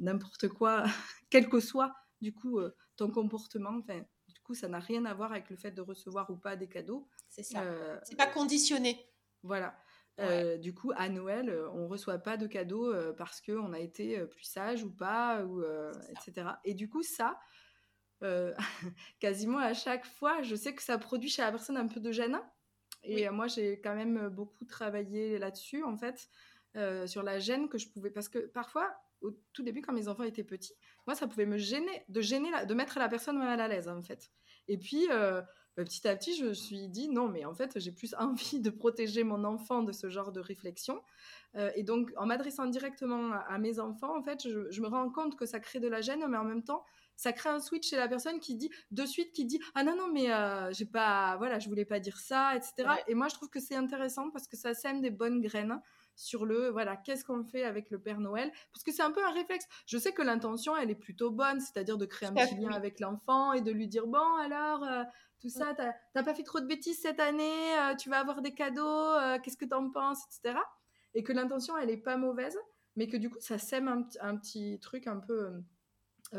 n'importe quoi, quel que soit du coup euh, ton comportement. Enfin, du coup, ça n'a rien à voir avec le fait de recevoir ou pas des cadeaux. C'est ça. Euh, c'est pas conditionné. Voilà. Euh, du coup, à Noël, on reçoit pas de cadeaux parce qu'on a été plus sage ou pas, ou, etc. Et du coup, ça, quasiment à chaque fois, je sais que ça produit chez la personne un peu de gêne. Et moi, j'ai quand même beaucoup travaillé là-dessus, en fait, sur la gêne que je pouvais. Parce que parfois, au tout début, quand mes enfants étaient petits, moi, ça pouvait me gêner, de gêner, de mettre la personne mal à l'aise, en fait. Et puis, euh, bah, petit à petit, je me suis dit, non, mais en fait, j'ai plus envie de protéger mon enfant de ce genre de réflexion. Euh, et donc, en m'adressant directement à, mes enfants, en fait, je, me rends compte que ça crée de la gêne, mais en même temps, ça crée un switch chez la personne qui dit de suite qui dit ah non non mais euh, j'ai pas voilà je voulais pas dire ça etc et moi je trouve que c'est intéressant parce que ça sème des bonnes graines sur le voilà qu'est-ce qu'on fait avec le Père Noël? Parce que c'est un peu un réflexe. Je sais que l'intention elle est plutôt bonne c'est-à-dire de créer un petit lien avec l'enfant et de lui dire bon alors euh, tout ça t'as pas fait trop de bêtises cette année euh, tu vas avoir des cadeaux euh, qu'est-ce que t'en penses etc et que l'intention elle est pas mauvaise mais que du coup ça sème un, petit truc un peu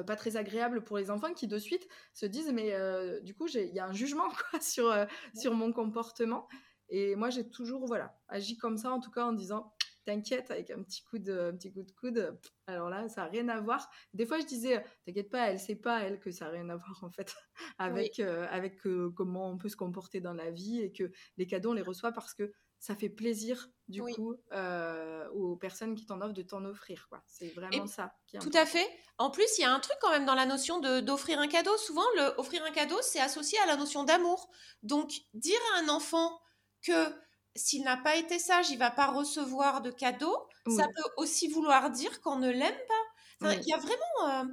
pas très agréable pour les enfants qui de suite se disent mais du coup il y a un jugement quoi sur, sur mon comportement et moi, j'ai toujours voilà, agi comme ça, en tout cas en disant t'inquiète avec un petit coup de, un petit coup de coude. Alors là, ça n'a rien à voir. Des fois, je disais, t'inquiète pas, elle sait pas, elle, que ça n'a rien à voir, en fait, avec, euh, avec euh, comment on peut se comporter dans la vie et que les cadeaux, on les reçoit parce que ça fait plaisir, du coup, euh, aux personnes qui t'en offrent de t'en offrir, quoi. C'est vraiment ça. Qui est tout à fait. En plus, il y a un truc quand même dans la notion d'offrir un cadeau. Souvent, le, offrir un cadeau, c'est associé à la notion d'amour. Donc, dire à un enfant que s'il n'a pas été sage, il va pas recevoir de cadeau. Ça peut aussi vouloir dire qu'on ne l'aime pas. Il y a vraiment. Euh,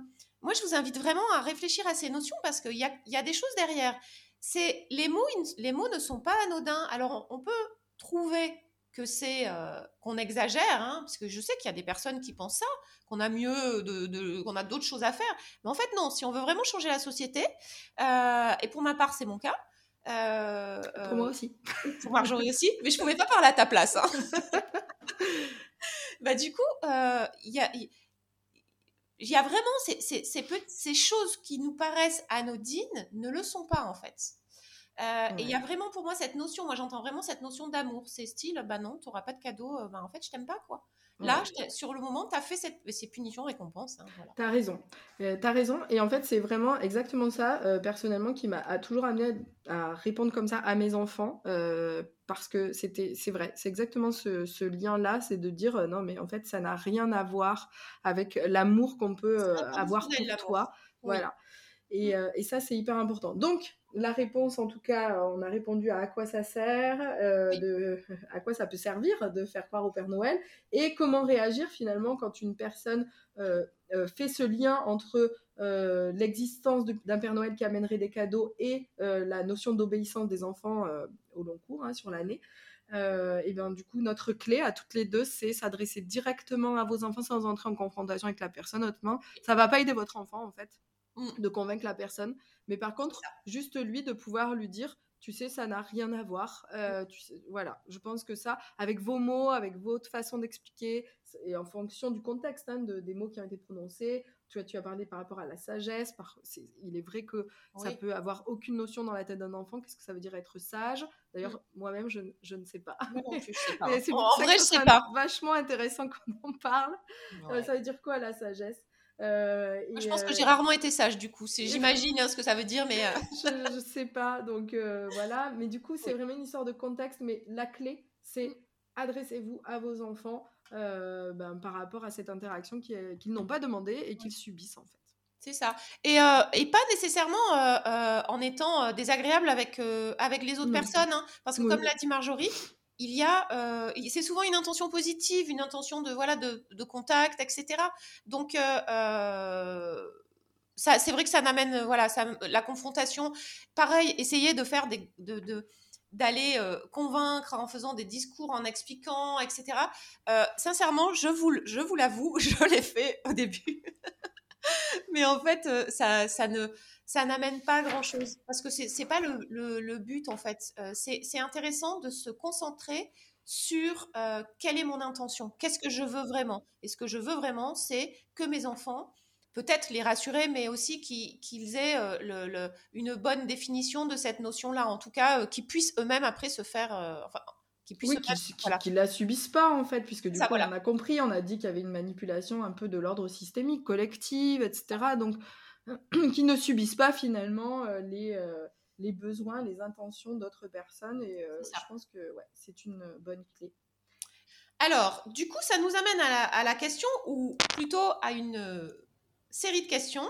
moi, je vous invite vraiment à réfléchir à ces notions parce qu'il y a, y a, des choses derrière. C'est les mots, les mots ne sont pas anodins. Alors, on, peut trouver que c'est euh, qu'on exagère, hein, parce que je sais qu'il y a des personnes qui pensent ça, qu'on a mieux, de, qu'on a d'autres choses à faire. Mais en fait, non. Si on veut vraiment changer la société, euh, et pour ma part, c'est mon cas. Euh, pour moi aussi. Pour Marjorie aussi, mais je pouvais pas parler à ta place. Hein. bah, du coup, il y a, il y a vraiment ces, ces, ces, choses qui nous paraissent anodines ne le sont pas en fait. Et il y a vraiment pour moi cette notion, moi j'entends vraiment cette notion d'amour. C'est style, bah non, tu n'auras pas de cadeau, bah en fait je t'aime pas quoi. Là, sur le moment, tu as fait cette... ces punitions-récompenses. Hein, Tu as raison. Euh, tu as raison. Et en fait, c'est vraiment exactement ça, euh, personnellement, qui m'a toujours amené à, répondre comme ça à mes enfants. Euh, parce que c'était, c'est vrai, c'est exactement ce, lien-là, c'est de dire non, mais en fait, ça n'a rien à voir avec l'amour qu'on peut avoir pour toi. Voilà. Et, mmh. et ça, c'est hyper important. Donc, la réponse, en tout cas, on a répondu à à quoi ça sert, euh, de, à quoi ça peut servir de faire croire au Père Noël, et comment réagir finalement quand une personne euh, euh, fait ce lien entre l'existence d'un Père Noël qui amènerait des cadeaux et la notion d'obéissance des enfants au long cours, hein, sur l'année. et bien du coup, notre clé à toutes les deux, c'est s'adresser directement à vos enfants sans entrer en confrontation avec la personne. Autrement, ça va pas aider votre enfant en fait mm. de convaincre la personne. Mais par contre, juste lui de pouvoir lui dire, tu sais, ça n'a rien à voir. Euh, tu sais, voilà, je pense que ça, avec vos mots, avec votre façon d'expliquer, et en fonction du contexte hein, de, des mots qui ont été prononcés, tu as, tu as parlé par rapport à la sagesse. Par, il est vrai que ça peut avoir aucune notion dans la tête d'un enfant. Qu'est-ce que ça veut dire être sage? D'ailleurs, mm. moi-même, je, je, ne sais pas. sais pas. en vrai, je sais pas. Vachement intéressant qu'on en parle. Euh, ça veut dire quoi la sagesse? Euh, je pense que j'ai euh, rarement été sage du coup. J'imagine hein, ce que ça veut dire, mais. Euh, je, ne sais pas. Donc voilà. Mais du coup, c'est vraiment une histoire de contexte. Mais la clé, c'est adressez-vous à vos enfants ben, par rapport à cette interaction qu'ils n'ont pas demandé et qu'ils subissent en fait. C'est ça. Et, et, pas nécessairement en étant désagréable avec, avec les autres personnes. Hein. parce que comme l'a dit Marjorie, il y a, euh, c'est souvent une intention positive, une intention de voilà de, contact, etc. Donc euh, euh, ça, c'est vrai que ça n'amène voilà la confrontation. Pareil, essayer de faire de, d'aller convaincre en faisant des discours, en expliquant, etc. sincèrement, je vous, je vous l'avoue, je l'ai fait au début. Mais en fait, ça, ça ne, ça n'amène pas grand-chose. Parce que ce n'est pas le, but, en fait. Euh, c'est intéressant de se concentrer sur euh, quelle est mon intention, qu'est-ce que je veux vraiment. Et ce que je veux vraiment, c'est que mes enfants, peut-être les rassurer, mais aussi qu'ils aient euh, une bonne définition de cette notion-là. En tout cas, qu'ils puissent eux-mêmes après se faire... qu'ils puissent oui, la subissent pas en fait, puisque du coup on a compris, on a dit qu'il y avait une manipulation un peu de l'ordre systémique, collective, etc. Donc qui ne subissent pas finalement euh, les, euh, les besoins, les intentions d'autres personnes. Et euh, je pense que ouais, c'est une bonne clé. Alors, du coup, ça nous amène à la, question, ou plutôt à une série de questions.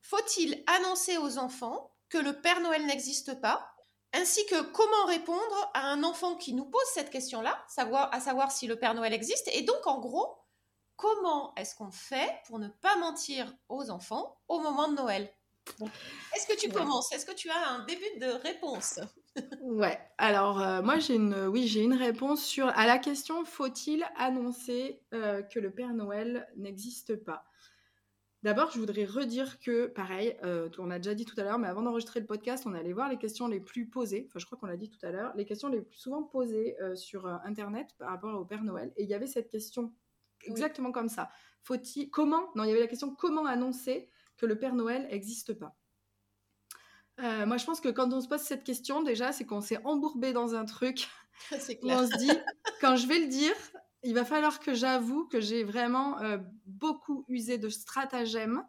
Faut-il annoncer aux enfants que le Père Noël n'existe pas ainsi que comment répondre à un enfant qui nous pose cette question-là, savoir, à savoir si le Père Noël existe. Et donc, en gros, comment est-ce qu'on fait pour ne pas mentir aux enfants au moment de Noël? Est-ce que tu commences? Est-ce que tu as un début de réponse? Ouais. Alors euh, moi j'ai une oui j'ai une réponse sur à la question faut-il annoncer euh, que le Père Noël n'existe pas? D'abord, je voudrais redire que, pareil, euh, on a déjà dit tout à l'heure, mais avant d'enregistrer le podcast, on allait voir les questions les plus posées, enfin je crois qu'on l'a dit tout à l'heure, les questions les plus souvent posées sur Internet par rapport au Père Noël. Et il y avait cette question exactement comme ça. Faut-il comment Non, il y avait la question comment annoncer que le Père Noël n'existe pas? Euh, moi, je pense que quand on se pose cette question, déjà, c'est qu'on s'est embourbé dans un truc. on se dit, quand je vais le dire, il va falloir que j'avoue que j'ai vraiment beaucoup usé de stratagèmes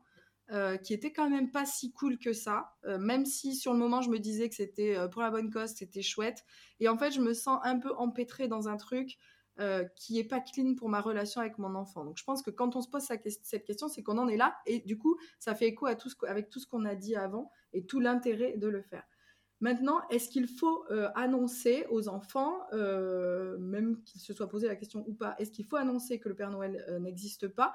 euh, qui était quand même pas si cool que ça, euh, même si sur le moment je me disais que c'était euh, pour la bonne cause, c'était chouette. Et en fait, je me sens un peu empêtrée dans un truc qui est pas clean pour ma relation avec mon enfant. Donc je pense que quand on se pose cette question, c'est qu'on en est là. Et du coup, ça fait écho à avec tout ce qu'on a dit avant et tout l'intérêt de le faire. Maintenant, est-ce qu'il faut annoncer aux enfants, même qu'ils se soient posé la question ou pas, est-ce qu'il faut annoncer que le Père Noël n'existe pas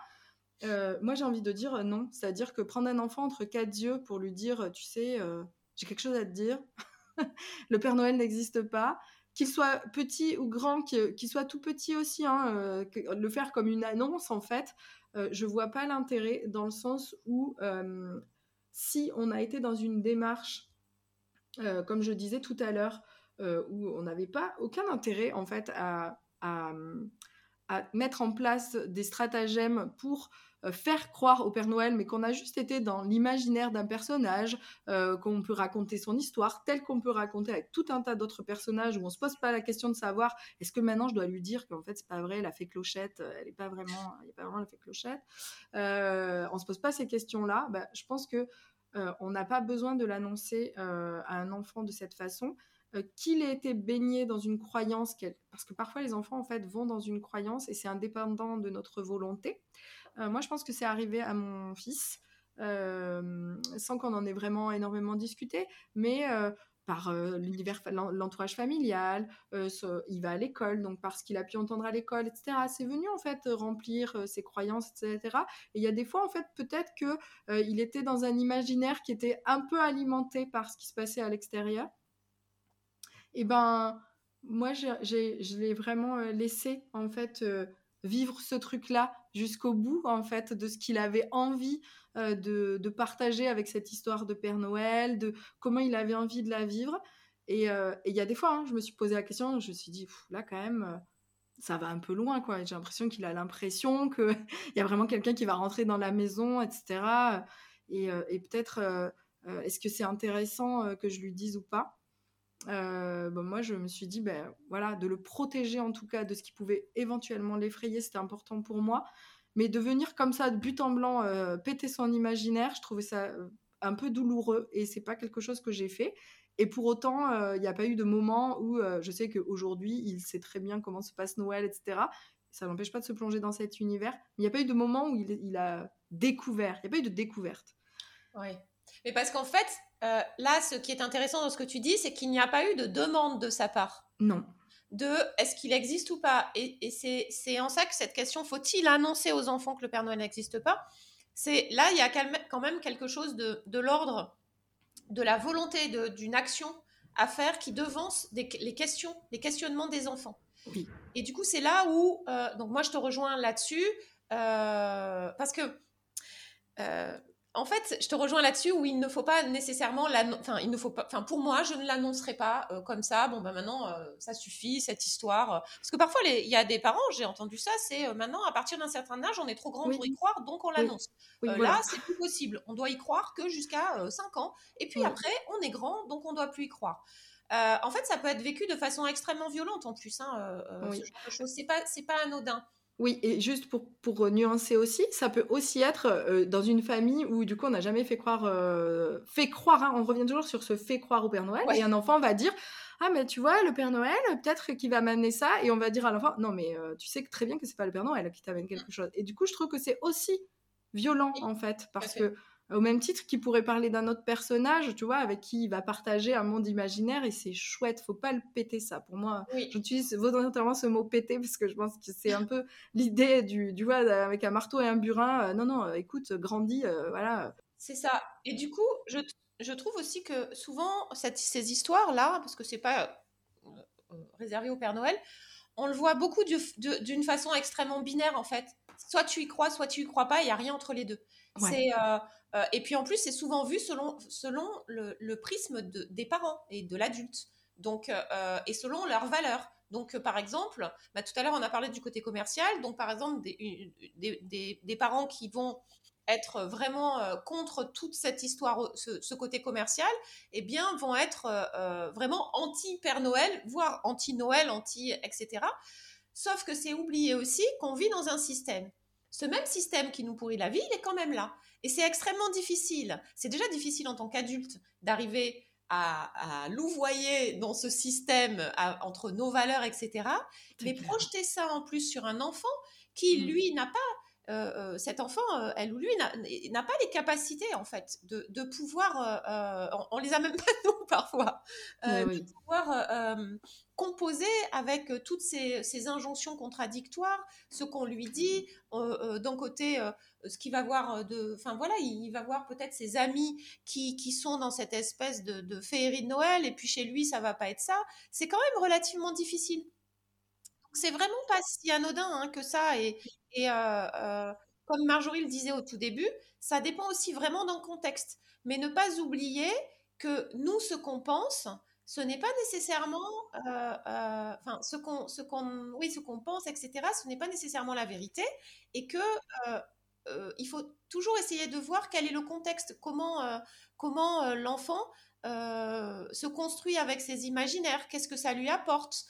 euh, moi, j'ai envie de dire non. C'est-à-dire que prendre un enfant entre quatre yeux pour lui dire, tu sais, euh, j'ai quelque chose à te dire, le Père Noël n'existe pas, qu'il soit petit ou grand, qu'il soit tout petit aussi, hein, euh, le faire comme une annonce, en fait, je vois pas l'intérêt dans le sens où si on a été dans une démarche, comme je disais tout à l'heure, où on n'avait pas aucun intérêt, en fait, à, mettre en place des stratagèmes pour euh, faire croire au Père Noël, mais qu'on a juste été dans l'imaginaire d'un personnage, euh, qu'on peut raconter son histoire telle qu'on peut raconter avec tout un tas d'autres personnages où on se pose pas la question de savoir est-ce que maintenant je dois lui dire qu'en fait c'est pas vrai, la fée clochette, euh, elle est pas vraiment, il n'y a pas vraiment la fée clochette. Euh, on se pose pas ces questions-là. Bah, je pense que on n'a pas besoin de l'annoncer à un enfant de cette façon qu'il ait été baigné dans une croyance, parce que parfois les enfants en fait vont dans une croyance et c'est indépendant de notre volonté. Euh, moi, je pense que c'est arrivé à mon fils, euh, sans qu'on en ait vraiment énormément discuté, mais euh, par l'univers, l'entourage familial, il va à l'école, donc parce qu'il a pu entendre à l'école, etc. C'est venu en fait remplir ses croyances, etc. Et il y a des fois en fait peut-être que il était dans un imaginaire qui était un peu alimenté par ce qui se passait à l'extérieur. Et ben moi je l'ai vraiment laissé en fait vivre ce truc-là jusqu'au bout, en fait, de ce qu'il avait envie euh, de, partager avec cette histoire de Père Noël, de comment il avait envie de la vivre. Et euh, il y a des fois, hein, je me suis posé la question, je me suis dit, là, quand même, euh, ça va un peu loin, quoi. J'ai l'impression qu'il a l'impression qu'il y a vraiment quelqu'un qui va rentrer dans la maison, etc. Et, peut-être, est-ce que c'est intéressant que je lui dise ou pas? Euh, moi, je me suis dit, ben, voilà, de le protéger en tout cas de ce qui pouvait éventuellement l'effrayer, c'était important pour moi. Mais de venir comme ça, de but en blanc, euh, péter son imaginaire, je trouvais ça euh, un peu douloureux et c'est pas quelque chose que j'ai fait. Et pour autant, il n'y a pas eu de moment où je sais qu'aujourd'hui, il sait très bien comment se passe Noël, etc. Ça n'empêche pas de se plonger dans cet univers. Mais il n'y a pas eu de moment où il, il a découvert. Il n'y a pas eu de découverte. Oui. Mais parce qu'en fait, euh, là, ce qui est intéressant dans ce que tu dis, c'est qu'il n'y a pas eu de demande de sa part. Non. De est-ce qu'il existe ou pas? Et, c'est en ça que cette question, faut-il annoncer aux enfants que le Père Noël n'existe pas? C'est Là, il y a quand même quelque chose de, l'ordre de la volonté d'une action à faire qui devance les questions, les questionnements des enfants. Oui. Et du coup, c'est là où, euh, donc moi, je te rejoins là-dessus, euh, parce que en fait, je te rejoins là-dessus où il ne faut pas nécessairement enfin il ne faut pas enfin pour moi, je ne l'annoncerai pas euh, comme ça. Bon ben maintenant euh, ça suffit cette histoire parce que parfois il y a des parents, j'ai entendu ça, c'est euh, maintenant à partir d'un certain âge, on est trop grand pour y croire, donc on l'annonce. Là, c'est plus possible. On doit y croire que jusqu'à 5 ans et puis après on est grand, donc on doit plus y croire. en fait, ça peut être vécu de façon extrêmement violente en plus. Hein, ce genre de choses, c'est pas c'est pas anodin. Oui, et juste pour, pour nuancer aussi, ça peut aussi être euh, dans une famille où du coup on n'a jamais fait croire, euh, fait croire, hein, on revient toujours sur ce fait croire au Père Noël, et un enfant va dire ah mais tu vois le Père Noël peut-être qu'il va m'amener ça, et on va dire à l'enfant non mais euh, tu sais très bien que c'est pas le Père Noël qui t'amène quelque chose. Et du coup je trouve que c'est aussi violent en fait parce que au même titre qu'il pourrait parler d'un autre personnage, tu vois, avec qui il va partager un monde imaginaire et c'est chouette, faut pas le péter ça. Pour moi, j'utilise volontairement ce mot péter parce que je pense que c'est un peu l'idée du, du vois, avec un marteau et un burin. Euh, non, non, écoute, grandis, euh, voilà. C'est ça. Et du coup, je, je trouve aussi que souvent, cette, ces histoires-là, parce que c'est pas euh, réservé au Père Noël, on le voit beaucoup d'une façon extrêmement binaire en fait. Soit tu y crois, soit tu y crois pas, il y a rien entre les deux. C'est euh, et puis en plus, c'est souvent vu selon, selon le, prisme des parents et de l'adulte. Donc, euh, et selon leurs valeurs. Donc, par exemple, bah, tout à l'heure, on a parlé du côté commercial. Donc, par exemple, des, parents qui vont être vraiment euh, contre toute cette histoire, ce, côté commercial, eh bien, vont être vraiment anti-Père Noël, voire anti-Noël, anti, etc. Sauf que c'est oublier aussi qu'on vit dans un système. Ce même système qui nous pourrit la vie, il est quand même là. Et c'est extrêmement difficile. C'est déjà difficile en tant qu'adulte d'arriver à, louvoyer dans ce système entre nos valeurs, etc. Mais projeter ça en plus sur un enfant qui, mmh. lui, n'a pas euh, euh, cet enfant, euh, elle ou lui, n'a pas les capacités, en fait, de, de pouvoir, on, les a même pas nous parfois, de pouvoir composer avec toutes ces, ces, injonctions contradictoires, ce qu'on lui dit, d'un côté, ce qu'il va voir de, enfin voilà, il, va voir peut-être ses amis qui, qui, sont dans cette espèce de, de féerie de Noël, et puis chez lui, ça va pas être ça. C'est quand même relativement difficile c'est vraiment pas si anodin hein, que ça. Et, et euh, euh, comme Marjorie le disait au tout début, ça dépend aussi vraiment d'un contexte. Mais ne pas oublier que nous, ce qu'on pense, ce n'est pas nécessairement, euh, enfin, ce qu'on, ce oui, ce pense, etc. Ce n'est pas nécessairement la vérité, et que il faut toujours essayer de voir quel est le contexte, comment, comment l'enfant se construit avec ses imaginaires, qu'est-ce que ça lui apporte,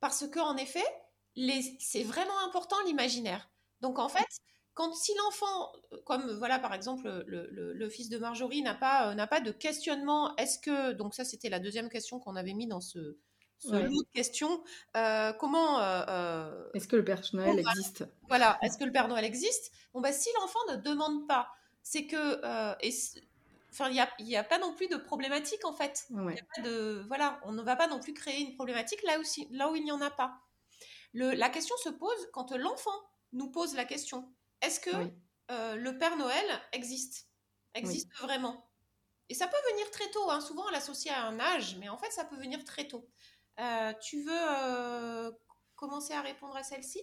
parce que en effet, c'est vraiment important l'imaginaire. Donc en fait, quand si l'enfant, comme voilà par exemple le, fils de Marjorie n'a pas n'a pas de questionnement, est-ce que donc ça c'était la deuxième question qu'on avait mis dans ce, ce lot de questions. comment Est-ce que le Père Noël existe? Voilà, est-ce que le Père Noël existe? Bon bah si l'enfant ne demande pas, c'est que Enfin, il n'y a, pas non plus de problématique en fait. de, voilà, on ne va pas non plus créer une problématique là, aussi, là où il n'y en a pas. Le, la question se pose quand l'enfant nous pose la question est-ce que euh, le Père Noël existe? Existe vraiment? Et ça peut venir très tôt. Hein. Souvent, on l'associe à un âge, mais en fait, ça peut venir très tôt. Euh, tu veux euh, commencer à répondre à celle-ci?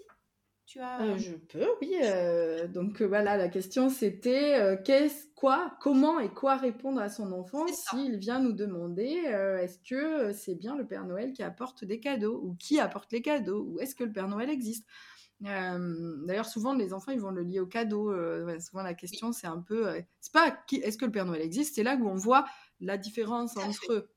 Tu as... Euh, je peux, oui. Euh, donc euh, voilà, la question c'était qu'est-ce, quoi, comment et quoi répondre à son enfant s'il vient nous demander est-ce que c'est bien le Père Noël qui apporte des cadeaux ou qui apporte les cadeaux ou est-ce que le Père Noël existe? D'ailleurs, souvent les enfants ils vont le lier au cadeau. souvent la question c'est un peu, c'est pas est-ce que le Père Noël existe, c'est là où on voit la différence entre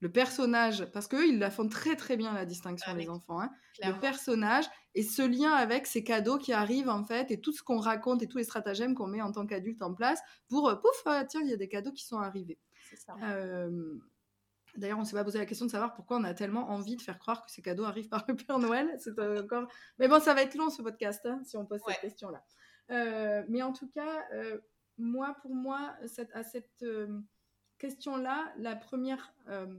le personnage, parce qu'eux, ils la font très très bien la distinction, des les enfants, hein. le personnage et ce lien avec ces cadeaux qui arrivent en fait, et tout ce qu'on raconte et tous les stratagèmes qu'on met en tant qu'adulte en place pour, euh, pouf, euh, tiens, il y a des cadeaux qui sont arrivés. D'ailleurs, on ne s'est pas posé la question de savoir pourquoi on a tellement envie de faire croire que ces cadeaux arrivent par le Père Noël. C'est encore... Mais bon, ça va être long ce podcast hein, si on pose cette question-là. mais en tout cas, moi, pour moi, cette, à cette question-là, la première euh,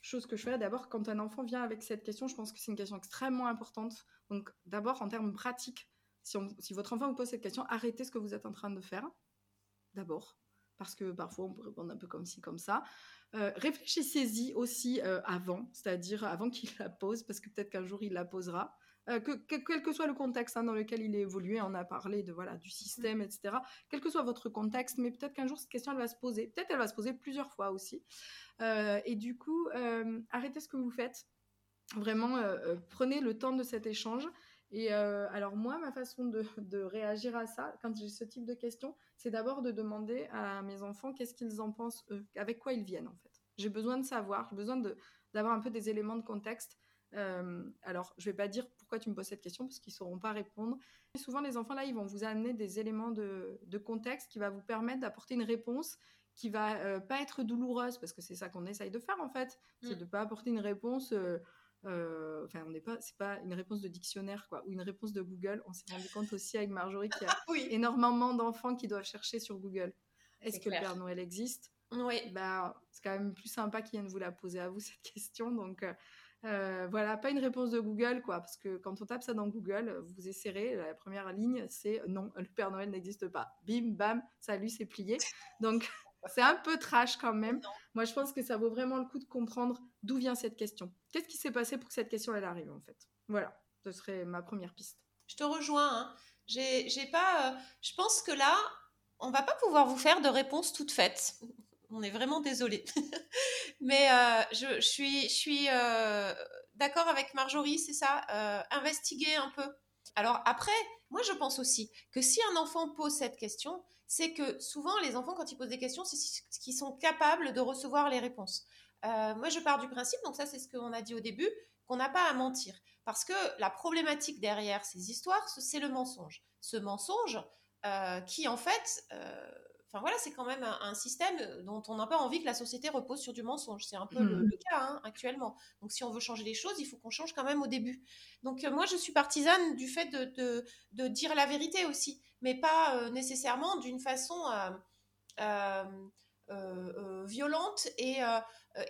chose que je fais, d'abord, quand un enfant vient avec cette question, je pense que c'est une question extrêmement importante. Donc, d'abord, en termes pratiques, si, votre enfant vous pose cette question, arrêtez ce que vous êtes en train de faire, d'abord, parce que parfois, on peut répondre un peu comme ci, comme ça. Euh, réfléchissez-y aussi euh, avant, c'est-à-dire avant qu'il la pose, parce que peut-être qu'un jour, il la posera. Euh, que, quel que soit le contexte hein, dans lequel il est évolué, on a parlé de voilà du système, etc. Quel que soit votre contexte, mais peut-être qu'un jour cette question elle va se poser, peut-être elle va se poser plusieurs fois aussi. Euh, et du coup, euh, arrêtez ce que vous faites. Vraiment, prenez le temps de cet échange. Et alors moi, ma façon de, réagir à ça, quand j'ai ce type de questions, c'est d'abord de demander à mes enfants qu'est-ce qu'ils en pensent eux, avec quoi ils viennent en fait. J'ai besoin de savoir, j'ai besoin d'avoir un peu des éléments de contexte euh, alors, je vais pas dire pourquoi tu me poses cette question parce qu'ils sauront pas répondre. souvent, les enfants là, ils vont vous amener des éléments de, contexte qui va vous permettre d'apporter une réponse qui va euh, pas être douloureuse parce que c'est ça qu'on essaye de faire en fait, c'est mm. de pas apporter une réponse. Euh, enfin, on n'est pas, c'est pas une réponse de dictionnaire quoi, ou une réponse de Google. On s'est rendu compte aussi avec Marjorie qu'il y a énormément d'enfants qui doivent chercher sur Google. Est-ce que le Père Noël existe? Oui. Bah, c'est quand même plus sympa qu'ils viennent vous la poser à vous cette question. Donc, euh, voilà, pas une réponse de Google, quoi, parce que quand on tape ça dans Google, vous essayerez, la première ligne, c'est non, le Père Noël n'existe pas. Bim, bam, salut, c'est plié. Donc, c'est un peu trash quand même. Moi, je pense que ça vaut vraiment le coup de comprendre d'où vient cette question. Qu'est-ce qui s'est passé pour que cette question, elle arrive, en fait? Voilà, ce serait ma première piste. Je te rejoins. Hein. J'ai pas. Euh, je pense que là, on va pas pouvoir vous faire de réponse toute faite on est vraiment désolé. Mais euh, je, suis, euh, d'accord avec Marjorie, c'est ça, euh, investiguer un peu. Alors après, moi je pense aussi que si un enfant pose cette question, c'est que souvent les enfants quand ils posent des questions, c'est qu'ils sont capables de recevoir les réponses. Euh, moi je pars du principe, donc ça c'est ce qu'on a dit au début, qu'on n'a pas à mentir. Parce que la problématique derrière ces histoires, c'est le mensonge. Ce mensonge qui en fait... Enfin voilà, c'est quand même un, système dont on n'a pas envie que la société repose sur du mensonge. C'est un peu le, mmh. cas hein, actuellement. Donc si on veut changer les choses, il faut qu'on change quand même au début. Donc euh, moi, je suis partisane du fait de, de, dire la vérité aussi, mais pas euh, nécessairement d'une façon euh, violente. Et,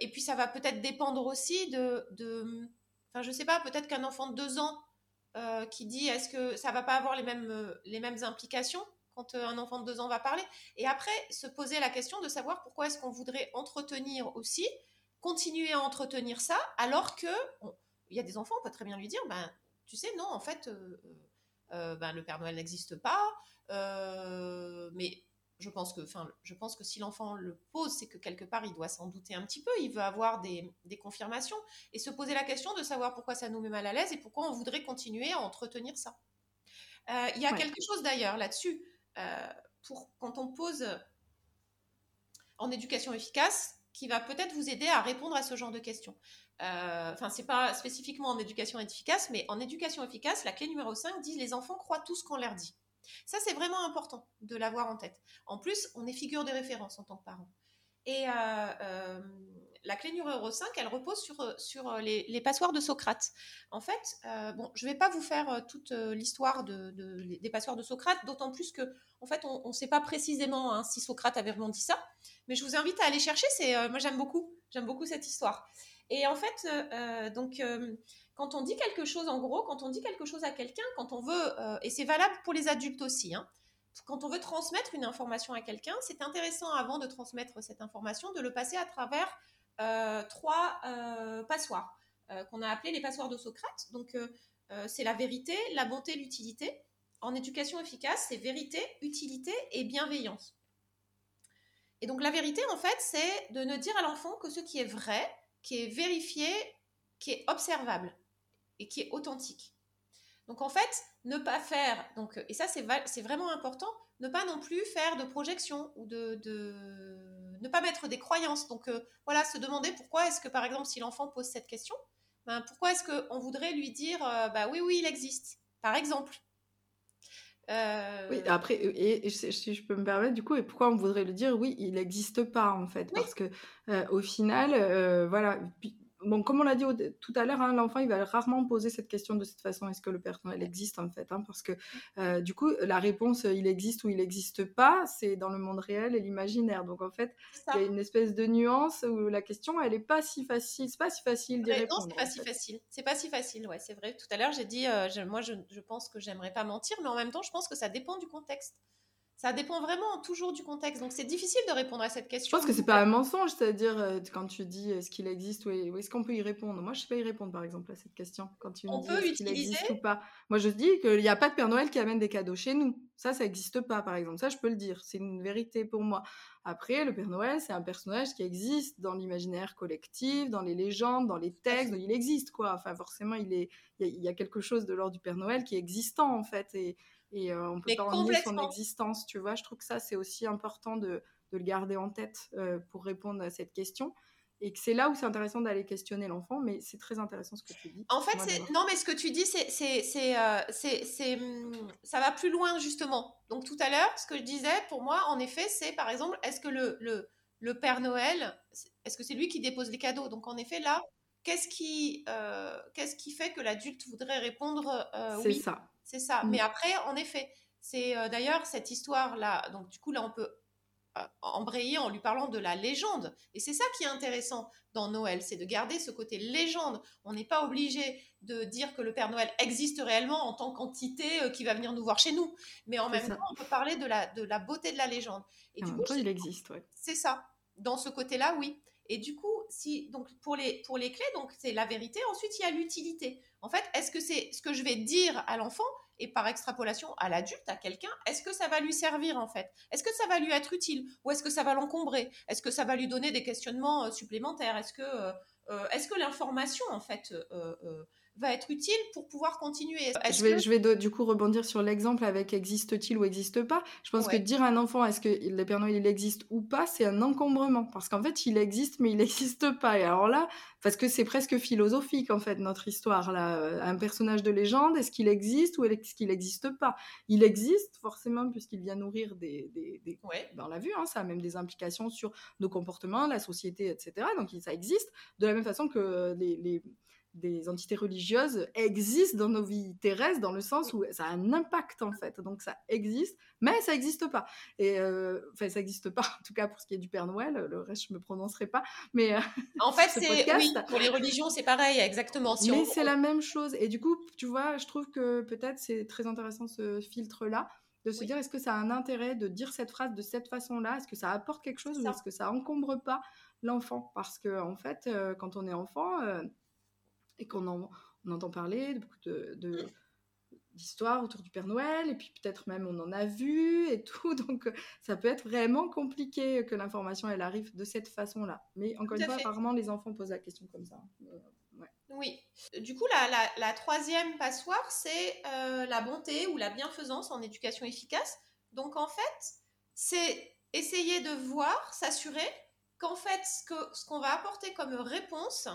et puis ça va peut-être dépendre aussi de... de enfin je sais pas, peut-être qu'un enfant de deux ans qui dit est-ce que ça va pas avoir les mêmes, les mêmes implications? Quand euh, un enfant de deux ans va parler. Et après, se poser la question de savoir pourquoi est-ce qu'on voudrait entretenir aussi, continuer à entretenir ça, alors que il y a des enfants, on peut très bien lui dire, ben, tu sais, non, en fait, euh, euh, ben, le Père Noël n'existe pas, mais je pense que, enfin, je pense que si l'enfant le pose, c'est que quelque part il doit s'en douter un petit peu, il veut avoir des, confirmations et se poser la question de savoir pourquoi ça nous met mal à l'aise et pourquoi on voudrait continuer à entretenir ça. Il y a quelque chose d'ailleurs là-dessus. Euh, pour quand on pose en éducation efficace qui va peut-être vous aider à répondre à ce genre de questions. Euh, enfin, c'est pas spécifiquement en éducation efficace, mais en éducation efficace, la clé numéro 5 dit les enfants croient tout ce qu'on leur dit. Ça, c'est vraiment important de l'avoir en tête. En plus, on est figure de référence en tant que parent. Et euh, la clé numéro 5, elle repose sur, euh, sur euh, les, passoires de Socrate. En fait, euh, bon, je ne vais pas vous faire toute l'histoire de, des passoires de Socrate, d'autant plus que, en fait, on ne sait pas précisément hein, si Socrate avait vraiment dit ça. Mais je vous invite à aller chercher. C'est, moi, j'aime beaucoup, j'aime beaucoup cette histoire. Et en fait, donc, quand on dit quelque chose, en gros, quand on dit quelque chose à quelqu'un, quand on veut, et c'est valable pour les adultes aussi, hein, quand on veut transmettre une information à quelqu'un, c'est intéressant avant de transmettre cette information de le passer à travers trois euh, passoires euh, qu'on a appelées les passoires de Socrate. Donc, c'est la vérité, la bonté, l'utilité. En éducation efficace, c'est vérité, utilité et bienveillance. Et donc la vérité, en fait, c'est de ne dire à l'enfant que ce qui est vrai, qui est vérifié, qui est observable et qui est authentique. Donc en fait, ne pas faire, donc, et ça c'est vraiment important, ne pas non plus faire de projection ou de, ne pas mettre des croyances. Donc euh, voilà, se demander pourquoi est-ce que par exemple si l'enfant pose cette question, ben, pourquoi est-ce qu'on voudrait lui dire euh, bah oui oui il existe, par exemple? Euh, oui, après, et, si je peux me permettre, du coup, et pourquoi on voudrait lui dire oui, il n'existe pas en fait, parce que au final, voilà, bon, comme on l'a dit tout à l'heure, hein, l'enfant, il va rarement poser cette question de cette façon. Est-ce que le Noël existe en fait hein, Parce que euh, du coup, la réponse, il existe ou il n'existe pas, c'est dans le monde réel et l'imaginaire. Donc en fait, il y a une espèce de nuance où la question, elle n'est pas si facile. C'est pas si facile d'y répondre. Non, c'est pas si facile. C'est pas si facile. Ouais, c'est vrai. Tout à l'heure, j'ai dit, euh, moi, je, je pense que j'aimerais pas mentir, mais en même temps, je pense que ça dépend du contexte. Ça dépend vraiment toujours du contexte. Donc, c'est difficile de répondre à cette question. Je pense que c'est pas un mensonge, c'est-à-dire euh, quand tu dis est-ce qu'il existe ou est-ce qu'on peut y répondre? Moi, je sais pas y répondre, par exemple, à cette question. Quand tu On peut utiliser... existe ou pas. Moi, je dis qu'il n'y a pas de Père Noël qui amène des cadeaux chez nous. Ça, ça n'existe pas, par exemple. Ça, je peux le dire. C'est une vérité pour moi. Après, le Père Noël, c'est un personnage qui existe dans l'imaginaire collectif, dans les légendes, dans les textes. Il existe, quoi. Enfin, forcément, il, est... il, y a, quelque chose de l'ordre du Père Noël qui est existant, en fait. Et et euh, on peut pas en nier son existence, tu vois. Je trouve que ça, c'est aussi important de, de, le garder en tête euh, pour répondre à cette question. Et que c'est là où c'est intéressant d'aller questionner l'enfant, mais c'est très intéressant ce que tu dis. En fait, non, mais ce que tu dis, c'est, c'est, euh, c'est, hum, ça va plus loin justement. Donc tout à l'heure, ce que je disais, pour moi, en effet, c'est par exemple, est-ce que le, le, le Père Noël, est-ce que c'est lui qui dépose les cadeaux? Donc en effet, là, qu'est-ce qui, qu'est-ce qui fait que l'adulte voudrait répondre C'est ça. C'est ça. Mm. Mais après, en effet, c'est euh, d'ailleurs cette histoire-là. Donc, du coup, là, on peut euh, embrayer en lui parlant de la légende. Et c'est ça qui est intéressant dans Noël, c'est de garder ce côté légende. On n'est pas obligé de dire que le Père Noël existe réellement en tant qu'entité euh, qui va venir nous voir chez nous. Mais en même temps, on peut parler de la, de la beauté de la légende. Et, du coup, il existe, ouais. C'est ça. Dans ce côté-là, oui. Et du coup, si donc pour les pour les clés, donc c'est la vérité. Ensuite, il y a l'utilité. En fait, est-ce que c'est ce que je vais dire à l'enfant et par extrapolation à l'adulte, à quelqu'un, est-ce que ça va lui servir en fait? Est-ce que ça va lui être utile? Ou est-ce que ça va l'encombrer? Est-ce que ça va lui donner des questionnements euh, supplémentaires? Est-ce que euh, euh, est-ce que l'information en fait va être utile pour pouvoir continuer. Je vais, je vais du coup rebondir sur l'exemple avec existe-t-il ou existe pas. Je pense que dire à un enfant est-ce que le Père Noël il existe ou pas, c'est un encombrement parce qu'en fait il existe mais il n'existe pas. Et alors là, parce que c'est presque philosophique en fait notre histoire là, un personnage de légende, est-ce qu'il existe ou est-ce qu'il n'existe pas? Il existe forcément puisqu'il vient nourrir des, des, des... Ben, on l'a vu, hein, ça a même des implications sur nos comportements, la société, etc. Donc ça existe de la même façon que les, les des entités religieuses existent dans nos vies terrestres dans le sens où ça a un impact en fait. Donc ça existe, mais ça n'existe pas. Et euh, enfin, ça n'existe pas en tout cas pour ce qui est du Père Noël. Le reste, je me prononcerai pas. Mais euh, en fait, c'est oui, pour les religions, c'est pareil, exactement. Si mais c'est la même chose. Et du coup, tu vois, je trouve que peut-être c'est très intéressant ce filtre-là de se dire est-ce que ça a un intérêt de dire cette phrase de cette façon-là? Est-ce que ça apporte quelque chose ou est-ce que ça encombre pas l'enfant? Parce que en fait, euh, quand on est enfant et qu'on en, on entend parler de beaucoup de, d'histoires autour du Père Noël, et puis peut-être même on en a vu et tout, donc euh, ça peut être vraiment compliqué que l'information elle arrive de cette façon-là. Mais encore une fois, apparemment les enfants posent la question comme ça. Euh, oui. Du coup, la, troisième passoire, c'est euh, la bonté ou la bienfaisance en éducation efficace. Donc en fait, c'est essayer de voir, s'assurer qu'en fait, ce qu'on va apporter comme réponse,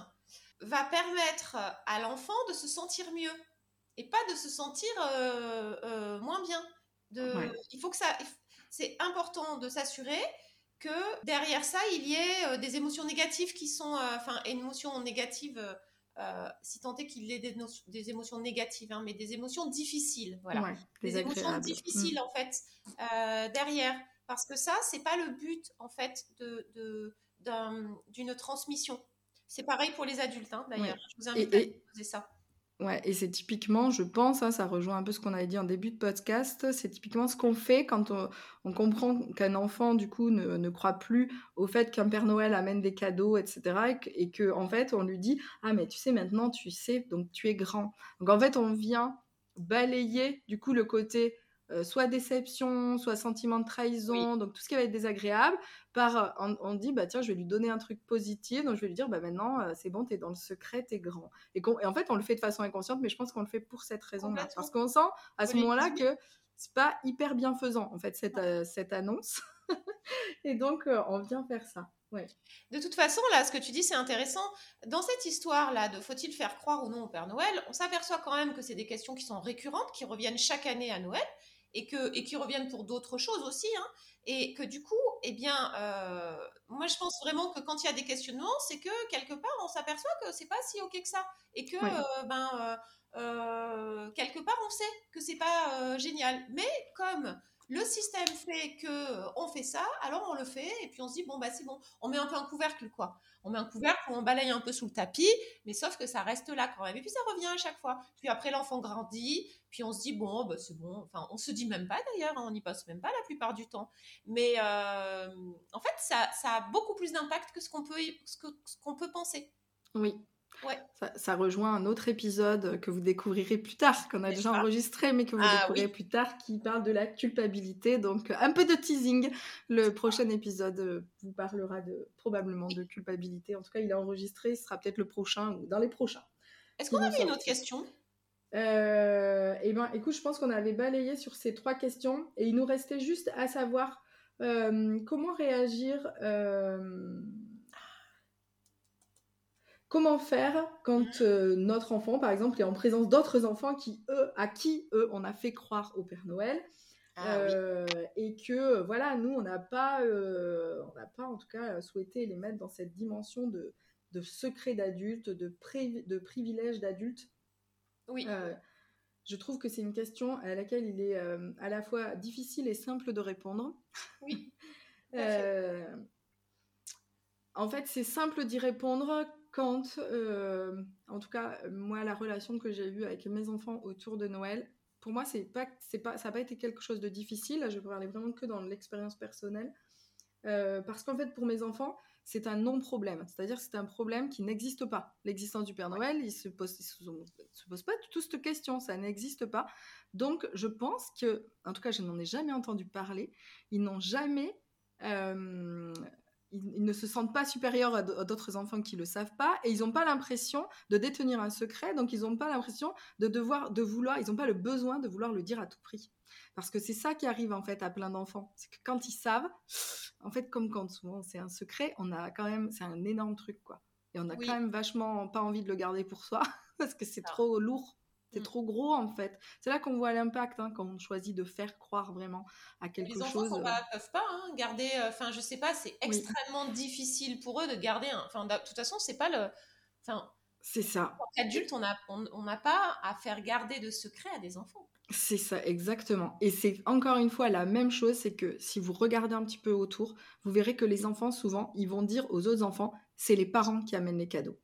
va permettre à l'enfant de se sentir mieux et pas de se sentir euh, euh, moins bien. De, Il faut que ça, c'est important de s'assurer que derrière ça, il y ait euh, des émotions négatives qui sont, enfin, une émotion négative, si tant est qu'il y ait des, émotions négatives, hein, mais des émotions difficiles, voilà, des émotions difficiles mm. en fait derrière, parce que ça, c'est pas le but en fait de d'une transmission. C'est pareil pour les adultes, hein, d'ailleurs. Je vous invite à poser ça. Ouais, et c'est typiquement, je pense, hein, ça rejoint un peu ce qu'on avait dit en début de podcast, c'est typiquement ce qu'on fait quand on, comprend qu'un enfant, du coup, ne, croit plus au fait qu'un Père Noël amène des cadeaux, etc. Et qu'en en fait, on lui dit Ah, mais tu sais, maintenant, tu sais, donc tu es grand. Donc en fait, on vient balayer, du coup, le côté euh, soit déception, soit sentiment de trahison, donc tout ce qui va être désagréable, par on, dit bah tiens je vais lui donner un truc positif, donc je vais lui dire bah maintenant euh, c'est bon t'es dans le secret t'es grand et, en fait on le fait de façon inconsciente, mais je pense qu'on le fait pour cette raison-là parce qu'on sent à ce moment-là que c'est pas hyper bienfaisant en fait cette, euh, cette annonce et donc on vient faire ça. Ouais. De toute façon, là, ce que tu dis, c'est intéressant. Dans cette histoire-là de faut-il faire croire ou non au Père Noël, on s'aperçoit quand même que c'est des questions qui sont récurrentes, qui reviennent chaque année à Noël et, que, et qui reviennent pour d'autres choses aussi. Hein, et que du coup, eh bien, euh, moi je pense vraiment que quand il y a des questionnements, c'est que quelque part on s'aperçoit que c'est pas si ok que ça. Et que, euh, ben, euh, quelque part on sait que c'est pas génial. Mais comme le système fait que on fait ça, alors on le fait et puis on se dit bon bah c'est bon, on met un peu un couvercle quoi. On met un couvercle, on balaye un peu sous le tapis, mais sauf que ça reste là quand même. Et puis ça revient à chaque fois. Puis après l'enfant grandit, puis on se dit bon bah c'est bon. Enfin on se dit même pas d'ailleurs, hein, on n'y passe même pas la plupart du temps. Mais euh, en fait ça, ça, a beaucoup plus d'impact que ce qu'on peut ce qu'on peut penser. Oui, ça, rejoint un autre épisode que vous découvrirez plus tard, qu'on a déjà enregistré, mais que vous ah découvrirez plus tard, qui parle de la culpabilité. Donc, un peu de teasing. Le prochain épisode euh, vous parlera de, probablement de culpabilité. En tout cas, il est enregistré. Ce sera peut-être le prochain ou dans les prochains. Est-ce qu'on avait une autre question? Euh, Eh bien, écoute, je pense qu'on avait balayé sur ces trois questions et il nous restait juste à savoir euh, comment réagir. Euh, Comment faire quand euh, notre enfant, par exemple, est en présence d'autres enfants qui, eux, à qui, eux, on a fait croire au Père Noël ah euh, et que, voilà, nous, on n'a pas, euh, on n'a pas, en tout cas, souhaité les mettre dans cette dimension de, secret d'adulte, de, de privilège d'adulte. Oui. je trouve que c'est une question à laquelle il est à la fois difficile et simple de répondre. Oui. en fait, c'est simple d'y répondre quand, euh, en tout cas, moi, la relation que j'ai eue avec mes enfants autour de Noël, pour moi, c'est pas, c'est pas, ça n'a pas été quelque chose de difficile. Je vais parler vraiment que dans l'expérience personnelle. Euh, parce qu'en fait, pour mes enfants, c'est un non-problème. C'est-à-dire que c'est un problème qui n'existe pas. L'existence du Père Noël, il ne se pose, se, pose pas du tout cette question. Ça n'existe pas. Donc, je pense que, en tout cas, je n'en ai jamais entendu parler. Ils n'ont jamais. Euh, ils, ne se sentent pas supérieurs à d'autres enfants qui le savent pas et ils n'ont pas l'impression de détenir un secret, donc ils n'ont pas l'impression de devoir, de vouloir, ils n'ont pas le besoin de vouloir le dire à tout prix. Parce que c'est ça qui arrive en fait à plein d'enfants, c'est que quand ils savent, en fait comme quand souvent c'est un secret, on a quand même, c'est un énorme truc quoi, et on a quand même vachement pas envie de le garder pour soi parce que c'est trop lourd c'est mmh. trop gros en fait. C'est là qu'on voit l'impact hein, quand on choisit de faire croire vraiment à quelque chose. Les enfants ne euh. peuvent pas hein, garder. Euh, enfin, je sais pas, c'est extrêmement difficile pour eux de garder. Enfin, de toute façon, c'est pas le. Enfin. C'est ça. En tant qu'adulte, on n'a on, pas à faire garder de secrets à des enfants. C'est ça, exactement. Et c'est encore une fois la même chose, c'est que si vous regardez un petit peu autour, vous verrez que les enfants, souvent, ils vont dire aux autres enfants, c'est les parents qui amènent les cadeaux.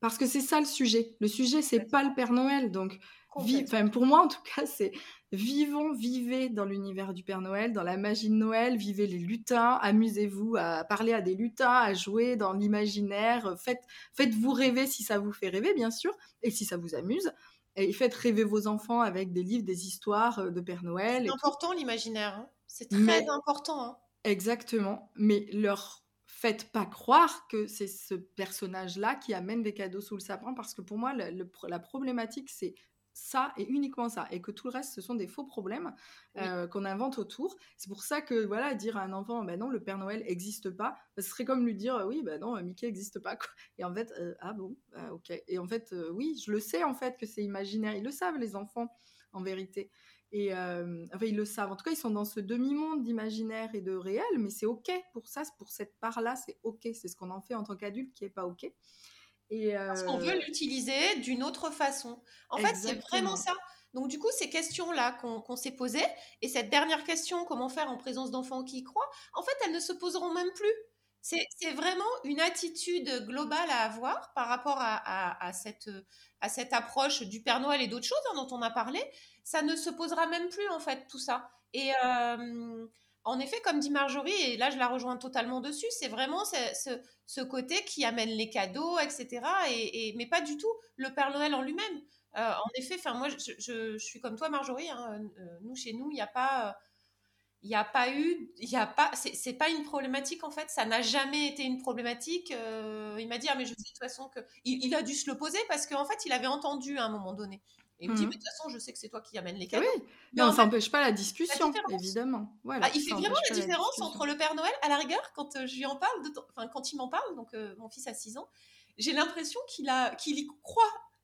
Parce que c'est ça le sujet. Le sujet, c'est pas le Père Noël. Donc, enfin, pour moi, en tout cas, c'est vivons, vivez dans l'univers du Père Noël, dans la magie de Noël, vivez les lutins, amusez-vous à parler à des lutins, à jouer dans l'imaginaire. Faites, faites-vous rêver si ça vous fait rêver, bien sûr, et si ça vous amuse. Et faites rêver vos enfants avec des livres, des histoires euh, de Père Noël. C'est important l'imaginaire. Hein. C'est très important. Hein. Exactement. Mais leur faites pas croire que c'est ce personnage-là qui amène des cadeaux sous le sapin, parce que pour moi, la problématique, c'est ça et uniquement ça, et que tout le reste, ce sont des faux problèmes euh, qu'on invente autour. C'est pour ça que, voilà, dire à un enfant, ben non, le Père Noël n'existe pas, bah, ce serait comme lui dire, oui, ben non, Mickey n'existe pas. Quoi. Et en fait, euh, ah bon, bah, ok. Et en fait, euh, oui, je le sais, en fait, que c'est imaginaire. Ils le savent, les enfants, en vérité. Et euh, enfin, ils le savent. En tout cas, ils sont dans ce demi-monde d'imaginaire et de réel, mais c'est OK pour ça, pour cette part-là, c'est OK. C'est ce qu'on en fait en tant qu'adulte qui n'est pas OK. Et Parce qu'on veut euh, l'utiliser d'une autre façon. En fait, c'est vraiment ça. Donc, du coup, ces questions-là qu'on s'est posées, et cette dernière question, comment faire en présence d'enfants qui y croient, en fait, elles ne se poseront même plus. C'est vraiment une attitude globale à avoir par rapport à, cette, à cette approche du Père Noël et d'autres choses hein, dont on a parlé. Ça ne se posera même plus, en fait, tout ça. Et en effet, comme dit Marjorie, et là je la rejoins totalement dessus, c'est vraiment ce, côté qui amène les cadeaux, etc. Et, mais pas du tout le Père Noël en lui-même. Euh, en effet, moi je, suis comme toi, Marjorie. Hein, euh, nous, chez nous, il n'y a pas il n'y a pas eu, il y a pas, c'est pas une problématique en fait, ça n'a jamais été une problématique. Euh, il m'a dit, ah, mais je sais de toute façon que. Il, a dû se le poser parce qu'en fait, il avait entendu à un moment donné. Et il me dit, mmh. mais de toute façon, je sais que c'est toi qui amène les cadeaux. Oui, mais, on n'empêche pas la discussion, évidemment. Voilà, ah, il fait vraiment la différence entre le Père Noël, à la rigueur, quand euh, je lui en parle, de enfin, quand il m'en parle, donc euh, mon fils a 6 ans, j'ai l'impression qu'il a, qu'il y croit.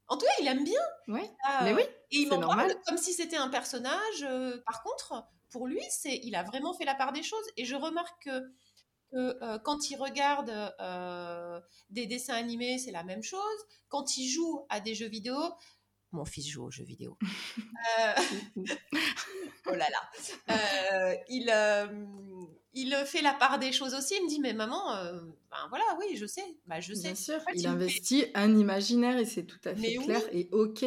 En tout cas, il aime bien. Oui, mais oui. Et il m'en parle comme si c'était un personnage. par contre, pour lui, c'est il a vraiment fait la part des choses. Et je remarque que, euh, quand il regarde euh, des dessins animés, c'est la même chose. Quand il joue à des jeux vidéo, mon fils joue aux jeux vidéo. Euh, oh là là. il, il fait la part des choses aussi. Il me dit, mais maman, ben voilà, oui, je sais. Bah, je sais. Bien sûr, il, investit un imaginaire et c'est tout à fait clair et ok.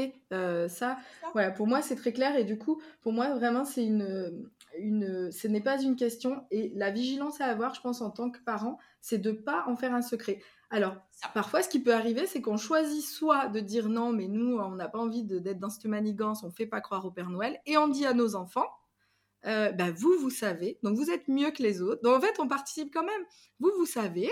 ça, voilà, pour moi, c'est très clair. Et du coup, pour moi, vraiment, c'est une, une, ce n'est pas une question. Et la vigilance à avoir, je pense, en tant que parent, c'est de pas en faire un secret. Alors, parfois, ce qui peut arriver, c'est qu'on choisit soit de dire non, mais nous, on n'a pas envie d'être dans cette manigance, on fait pas croire au Père Noël, et on dit à nos enfants, euh, bah, vous, vous savez, donc vous êtes mieux que les autres. Donc en fait, on participe quand même. Vous, vous savez,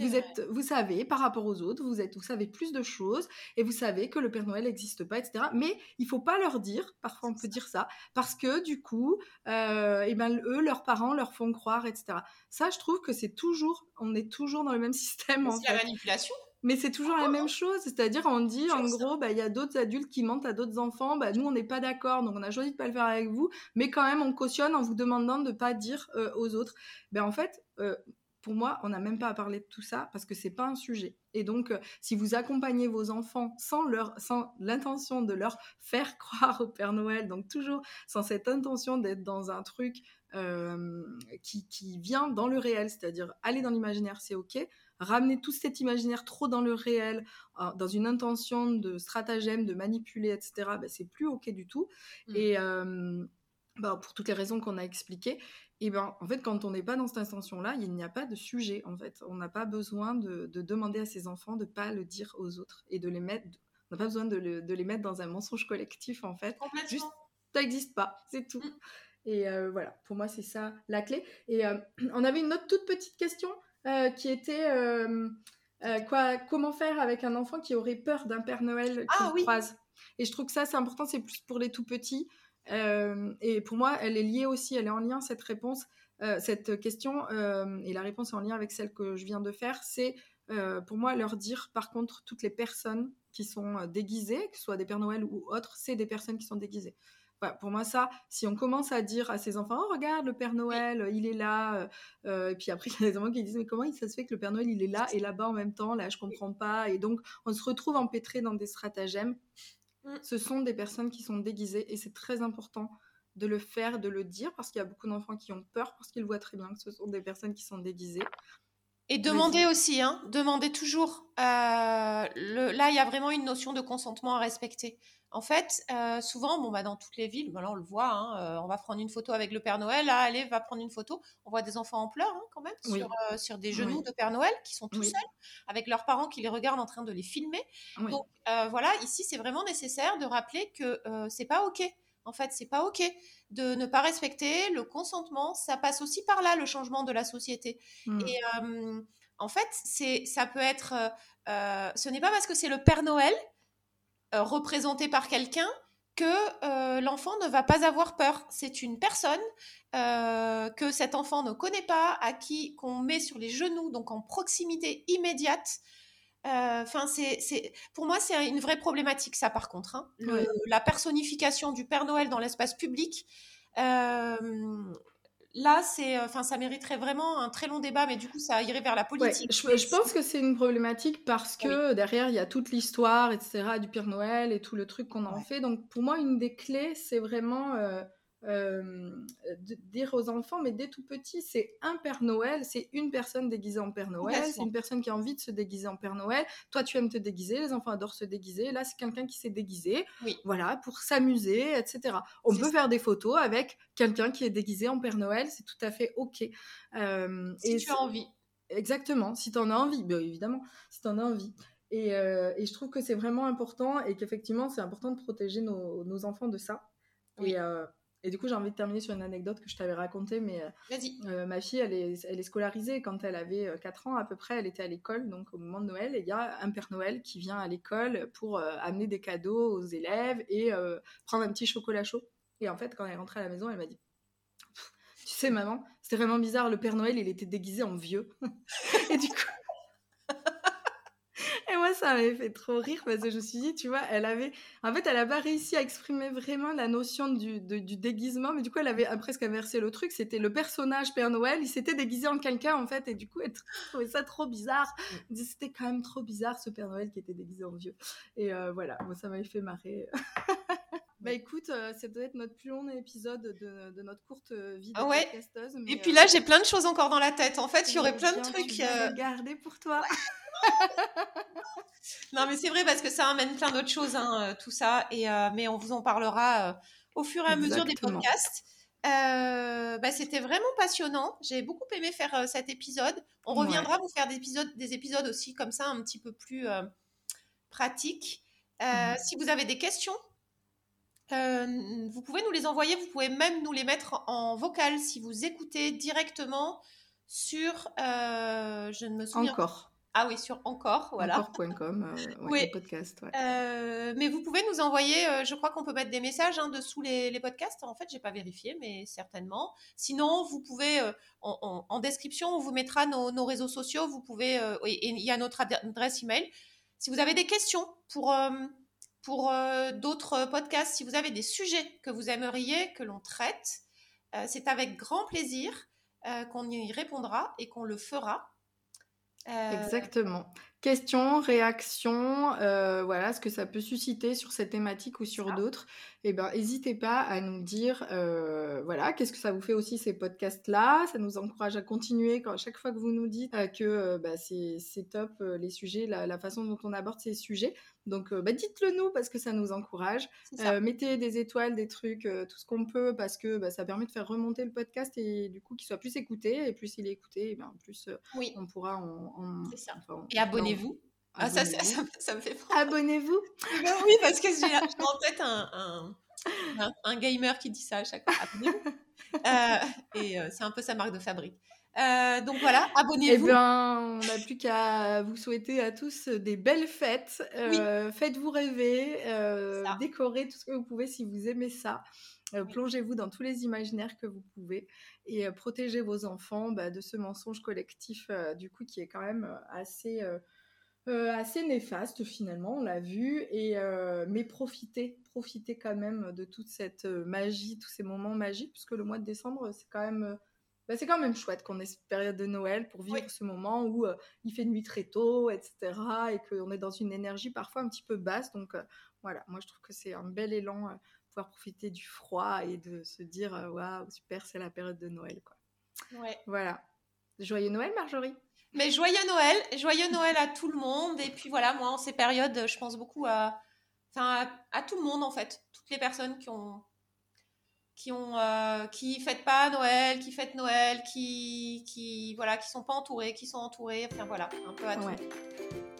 vous, êtes, vous savez, par rapport aux autres, vous, êtes, vous savez plus de choses et vous savez que le Père Noël n'existe pas, etc. Mais il faut pas leur dire, parfois on peut dire ça, parce que du coup, euh, et ben, eux, leurs parents leur font croire, etc. Ça, je trouve que c'est toujours, on est toujours dans le même système. C'est la manipulation mais c'est toujours la même chose, c'est-à-dire on dit en gros, bah, il y a d'autres adultes qui mentent à d'autres enfants, bah, nous on n'est pas d'accord, donc on a choisi de pas le faire avec vous, mais quand même on cautionne en vous demandant de pas dire euh, aux autres. Ben en fait, euh, pour moi, on n'a même pas à parler de tout ça parce que c'est pas un sujet. Et donc, euh, si vous accompagnez vos enfants sans leur, sans l'intention de leur faire croire au Père Noël, donc toujours sans cette intention d'être dans un truc euh, qui, qui, vient dans le réel, c'est-à-dire aller dans l'imaginaire, c'est ok. Ramener tout cet imaginaire trop dans le réel, euh, dans une intention de stratagème, de manipuler, etc., ben, c'est plus ok du tout. Mmh. Et bah, pour toutes les raisons qu'on a expliquées. Et ben, en fait, quand on n'est pas dans cette intention-là, il n'y a pas de sujet. En fait, on n'a pas besoin de, demander à ses enfants de pas le dire aux autres et de les mettre. On n'a pas besoin de, les mettre dans un mensonge collectif, en fait. Juste, ça n'existe pas, c'est tout. Mm. Et euh, voilà, pour moi, c'est ça la clé. Et euh, on avait une autre toute petite question qui était quoi, comment faire avec un enfant qui aurait peur d'un Père Noël qu'il ah, croise? Et je trouve que ça, c'est important, c'est plus pour les tout petits. Et pour moi, elle est liée aussi, elle est en lien, cette réponse, cette question, et la réponse est en lien avec celle que je viens de faire, c'est pour moi leur dire, par contre, toutes les personnes qui sont déguisées, que ce soit des Pères Noël ou autres, c'est des personnes qui sont déguisées pour moi, ça, si on commence à dire à ses enfants, oh, regarde, le Père Noël, il est là, euh, euh, et puis après, il y a des enfants qui disent, mais comment ça se fait que le Père Noël, il est là et là-bas en même temps, là, je comprends pas. Et donc, on se retrouve empêtré dans des stratagèmes. Mmh. Ce sont des personnes qui sont déguisées et c'est très important de le faire, de le dire, parce qu'il y a beaucoup d'enfants qui ont peur parce qu'ils voient très bien que ce sont des personnes qui sont déguisées. Et demander aussi, hein, demander toujours. Euh, le, là, il y a vraiment une notion de consentement à respecter. En fait, euh, souvent, bon, bah, dans toutes les villes, voilà, on le voit, hein, euh, on va prendre une photo avec le Père Noël, là, allez, va prendre une photo. On voit des enfants en pleurs hein, quand même sur, euh, sur, des genoux de Père Noël qui sont tout seuls, avec leurs parents qui les regardent en train de les filmer. Donc voilà, ici, c'est vraiment nécessaire de rappeler que c'est pas OK. En fait, c'est pas OK de ne pas respecter le consentement. Ça passe aussi par là, le changement de la société. Mmh. Et en fait, c'est, ça peut être. ce n'est pas parce que c'est le Père Noël euh, représenté par quelqu'un que euh, l'enfant ne va pas avoir peur. C'est une personne euh, que cet enfant ne connaît pas, à qui qu'on met sur les genoux, donc en proximité immédiate. Enfin, c'est, pour moi, c'est une vraie problématique, ça, par contre. Hein. La personnification du Père Noël dans l'espace public là, c'est, euh, enfin, ça mériterait vraiment un très long débat, mais du coup, ça irait vers la politique. je, pense que c'est une problématique parce que derrière, il y a toute l'histoire, etc., du Père Noël et tout le truc qu'on en fait. Donc, pour moi, une des clés, c'est vraiment euh, dire aux enfants, mais dès tout petit, c'est un Père Noël, c'est une personne déguisée en Père Noël, c'est une personne qui a envie de se déguiser en Père Noël. Toi, tu aimes te déguiser, les enfants adorent se déguiser. Là, c'est quelqu'un qui s'est déguisé, voilà, pour s'amuser, etc. On peut faire des photos avec quelqu'un qui est déguisé en Père Noël, c'est tout à fait ok. Euh, si tu as envie. Exactement, si tu en as envie, bien évidemment, si tu en as envie. Et, euh, et, je trouve que c'est vraiment important et qu'effectivement, c'est important de protéger nos, nos, enfants de ça. Et, euh, et du coup, j'ai envie de terminer sur une anecdote que je t'avais racontée, mais euh, euh, ma fille, elle est, elle est scolarisée. Quand elle avait 4 euh, ans à peu près, elle était à l'école, donc au moment de Noël, et il y a un Père Noël qui vient à l'école pour amener des cadeaux aux élèves et prendre un petit chocolat chaud. Et en fait, quand elle est rentrée à la maison, elle m'a dit Tu sais, maman, c'était vraiment bizarre, le Père Noël, il était déguisé en vieux. et du coup, ça m'avait fait trop rire parce que je me suis dit, tu vois, elle avait. En fait, elle n'a pas réussi à exprimer vraiment la notion du, du, déguisement, mais du coup, elle avait presque inversé le truc. C'était le personnage Père Noël, il s'était déguisé en quelqu'un, en fait, et du coup, elle trouvait ça trop bizarre. C'était quand même trop bizarre ce Père Noël qui était déguisé en vieux. Et euh, voilà, moi, ça m'avait fait marrer. Bah écoute, euh, c'est peut-être notre plus long épisode de, de notre courte euh, vie de ah ouais. Et puis là, j'ai plein de choses encore dans la tête. En fait, il y aurait plein de trucs. Tu garder pour toi. non, mais c'est vrai parce que ça amène plein d'autres choses, hein, euh, tout ça. Et, euh, mais on vous en parlera euh, au fur et à mesure des podcasts. bah, C'était vraiment passionnant. J'ai beaucoup aimé faire cet épisode. On reviendra vous faire des épisodes, des épisodes aussi comme ça, un petit peu plus pratiques. Mhm. Si vous avez des questions, vous pouvez nous les envoyer. Vous pouvez même nous les mettre en vocal si vous écoutez directement sur. je ne me souviens Encore. Ah oui, sur encore, voilà. Encore.com, euh, oui. podcast. Euh, mais vous pouvez nous envoyer, euh, je crois qu'on peut mettre des messages hein, dessous les, podcasts. En fait, j'ai pas vérifié, mais certainement. Sinon, vous pouvez, en, description, on vous mettra nos, réseaux sociaux. Vous pouvez, et il y a notre adresse email. Si vous avez des questions pour pour d'autres podcasts, si vous avez des sujets que vous aimeriez que l'on traite, c'est avec grand plaisir qu'on y répondra et qu'on le fera. Euh, Exactement. Questions, réactions, euh, voilà, ce que ça peut susciter sur cette thématique ou sur d'autres eh ben, n'hésitez pas à nous dire, euh, voilà, qu'est-ce que ça vous fait aussi ces podcasts-là. Ça nous encourage à continuer quand, chaque fois que vous nous dites euh, que euh, bah, c'est top les sujets, la, façon dont on aborde ces sujets. Donc, bah, dites-le nous parce que ça nous encourage. mettez des étoiles, des trucs, tout ce qu'on peut parce que bah, ça permet de faire remonter le podcast et du coup qu'il soit plus écouté. Et plus il est écouté, et bien, plus on pourra en. et abonnez-vous. Ah, ça, ça, ça, me fait Abonnez-vous. oui, parce que j'ai en tête un, un, un, gamer qui dit ça à chaque fois. Abonnez-vous. Euh, et euh, c'est un peu sa marque de fabrique. Euh, donc voilà, Eh abonnez-vous. bien, on n'a plus qu'à vous souhaiter à tous des belles fêtes. Euh, Faites-vous rêver, décorez tout ce que vous pouvez si vous aimez ça. Euh, Oui. Plongez-vous dans tous les imaginaires que vous pouvez et euh, protégez vos enfants bah, de ce mensonge collectif, euh, du coup, qui est quand même assez, euh, assez néfaste finalement, on l'a vu. Et, euh, mais profitez, profitez quand même de toute cette euh, magie, tous ces moments magiques, puisque le mois de décembre, c'est quand même. bah, c'est quand même chouette qu'on ait cette période de Noël pour vivre Oui. ce moment où euh, il fait nuit très tôt, etc. Et qu'on est dans une énergie parfois un petit peu basse. Donc voilà, moi je trouve que c'est un bel élan, pouvoir profiter du froid et de se dire waouh, super, c'est la période de Noël. Quoi. Ouais. Voilà. Joyeux Noël, Marjorie! Mais joyeux Noël, joyeux Noël à tout le monde. Et puis voilà, moi en ces périodes, je pense beaucoup à, enfin, à, à tout le monde en fait, toutes les personnes qui ont, qui ont, euh, qui fêtent pas Noël, qui fêtent Noël, qui, qui, voilà, qui sont pas entourées, qui sont entourées. Enfin voilà, un peu à tout. Ouais.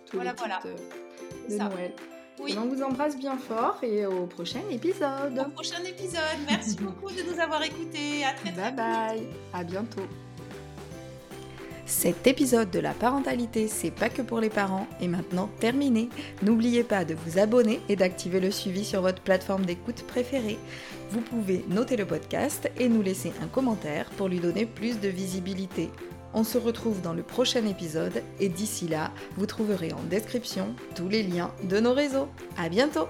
Tous Voilà, les voilà. types de. Noël. Oui. On vous embrasse bien fort et au prochain épisode. Au prochain épisode. Merci beaucoup de nous avoir écoutés. À très très Bye bye, à bientôt. Cet épisode de la parentalité, c'est pas que pour les parents, est maintenant terminé. N'oubliez pas de vous abonner et d'activer le suivi sur votre plateforme d'écoute préférée. Vous pouvez noter le podcast et nous laisser un commentaire pour lui donner plus de visibilité. On se retrouve dans le prochain épisode et d'ici là, vous trouverez en description tous les liens de nos réseaux. À bientôt!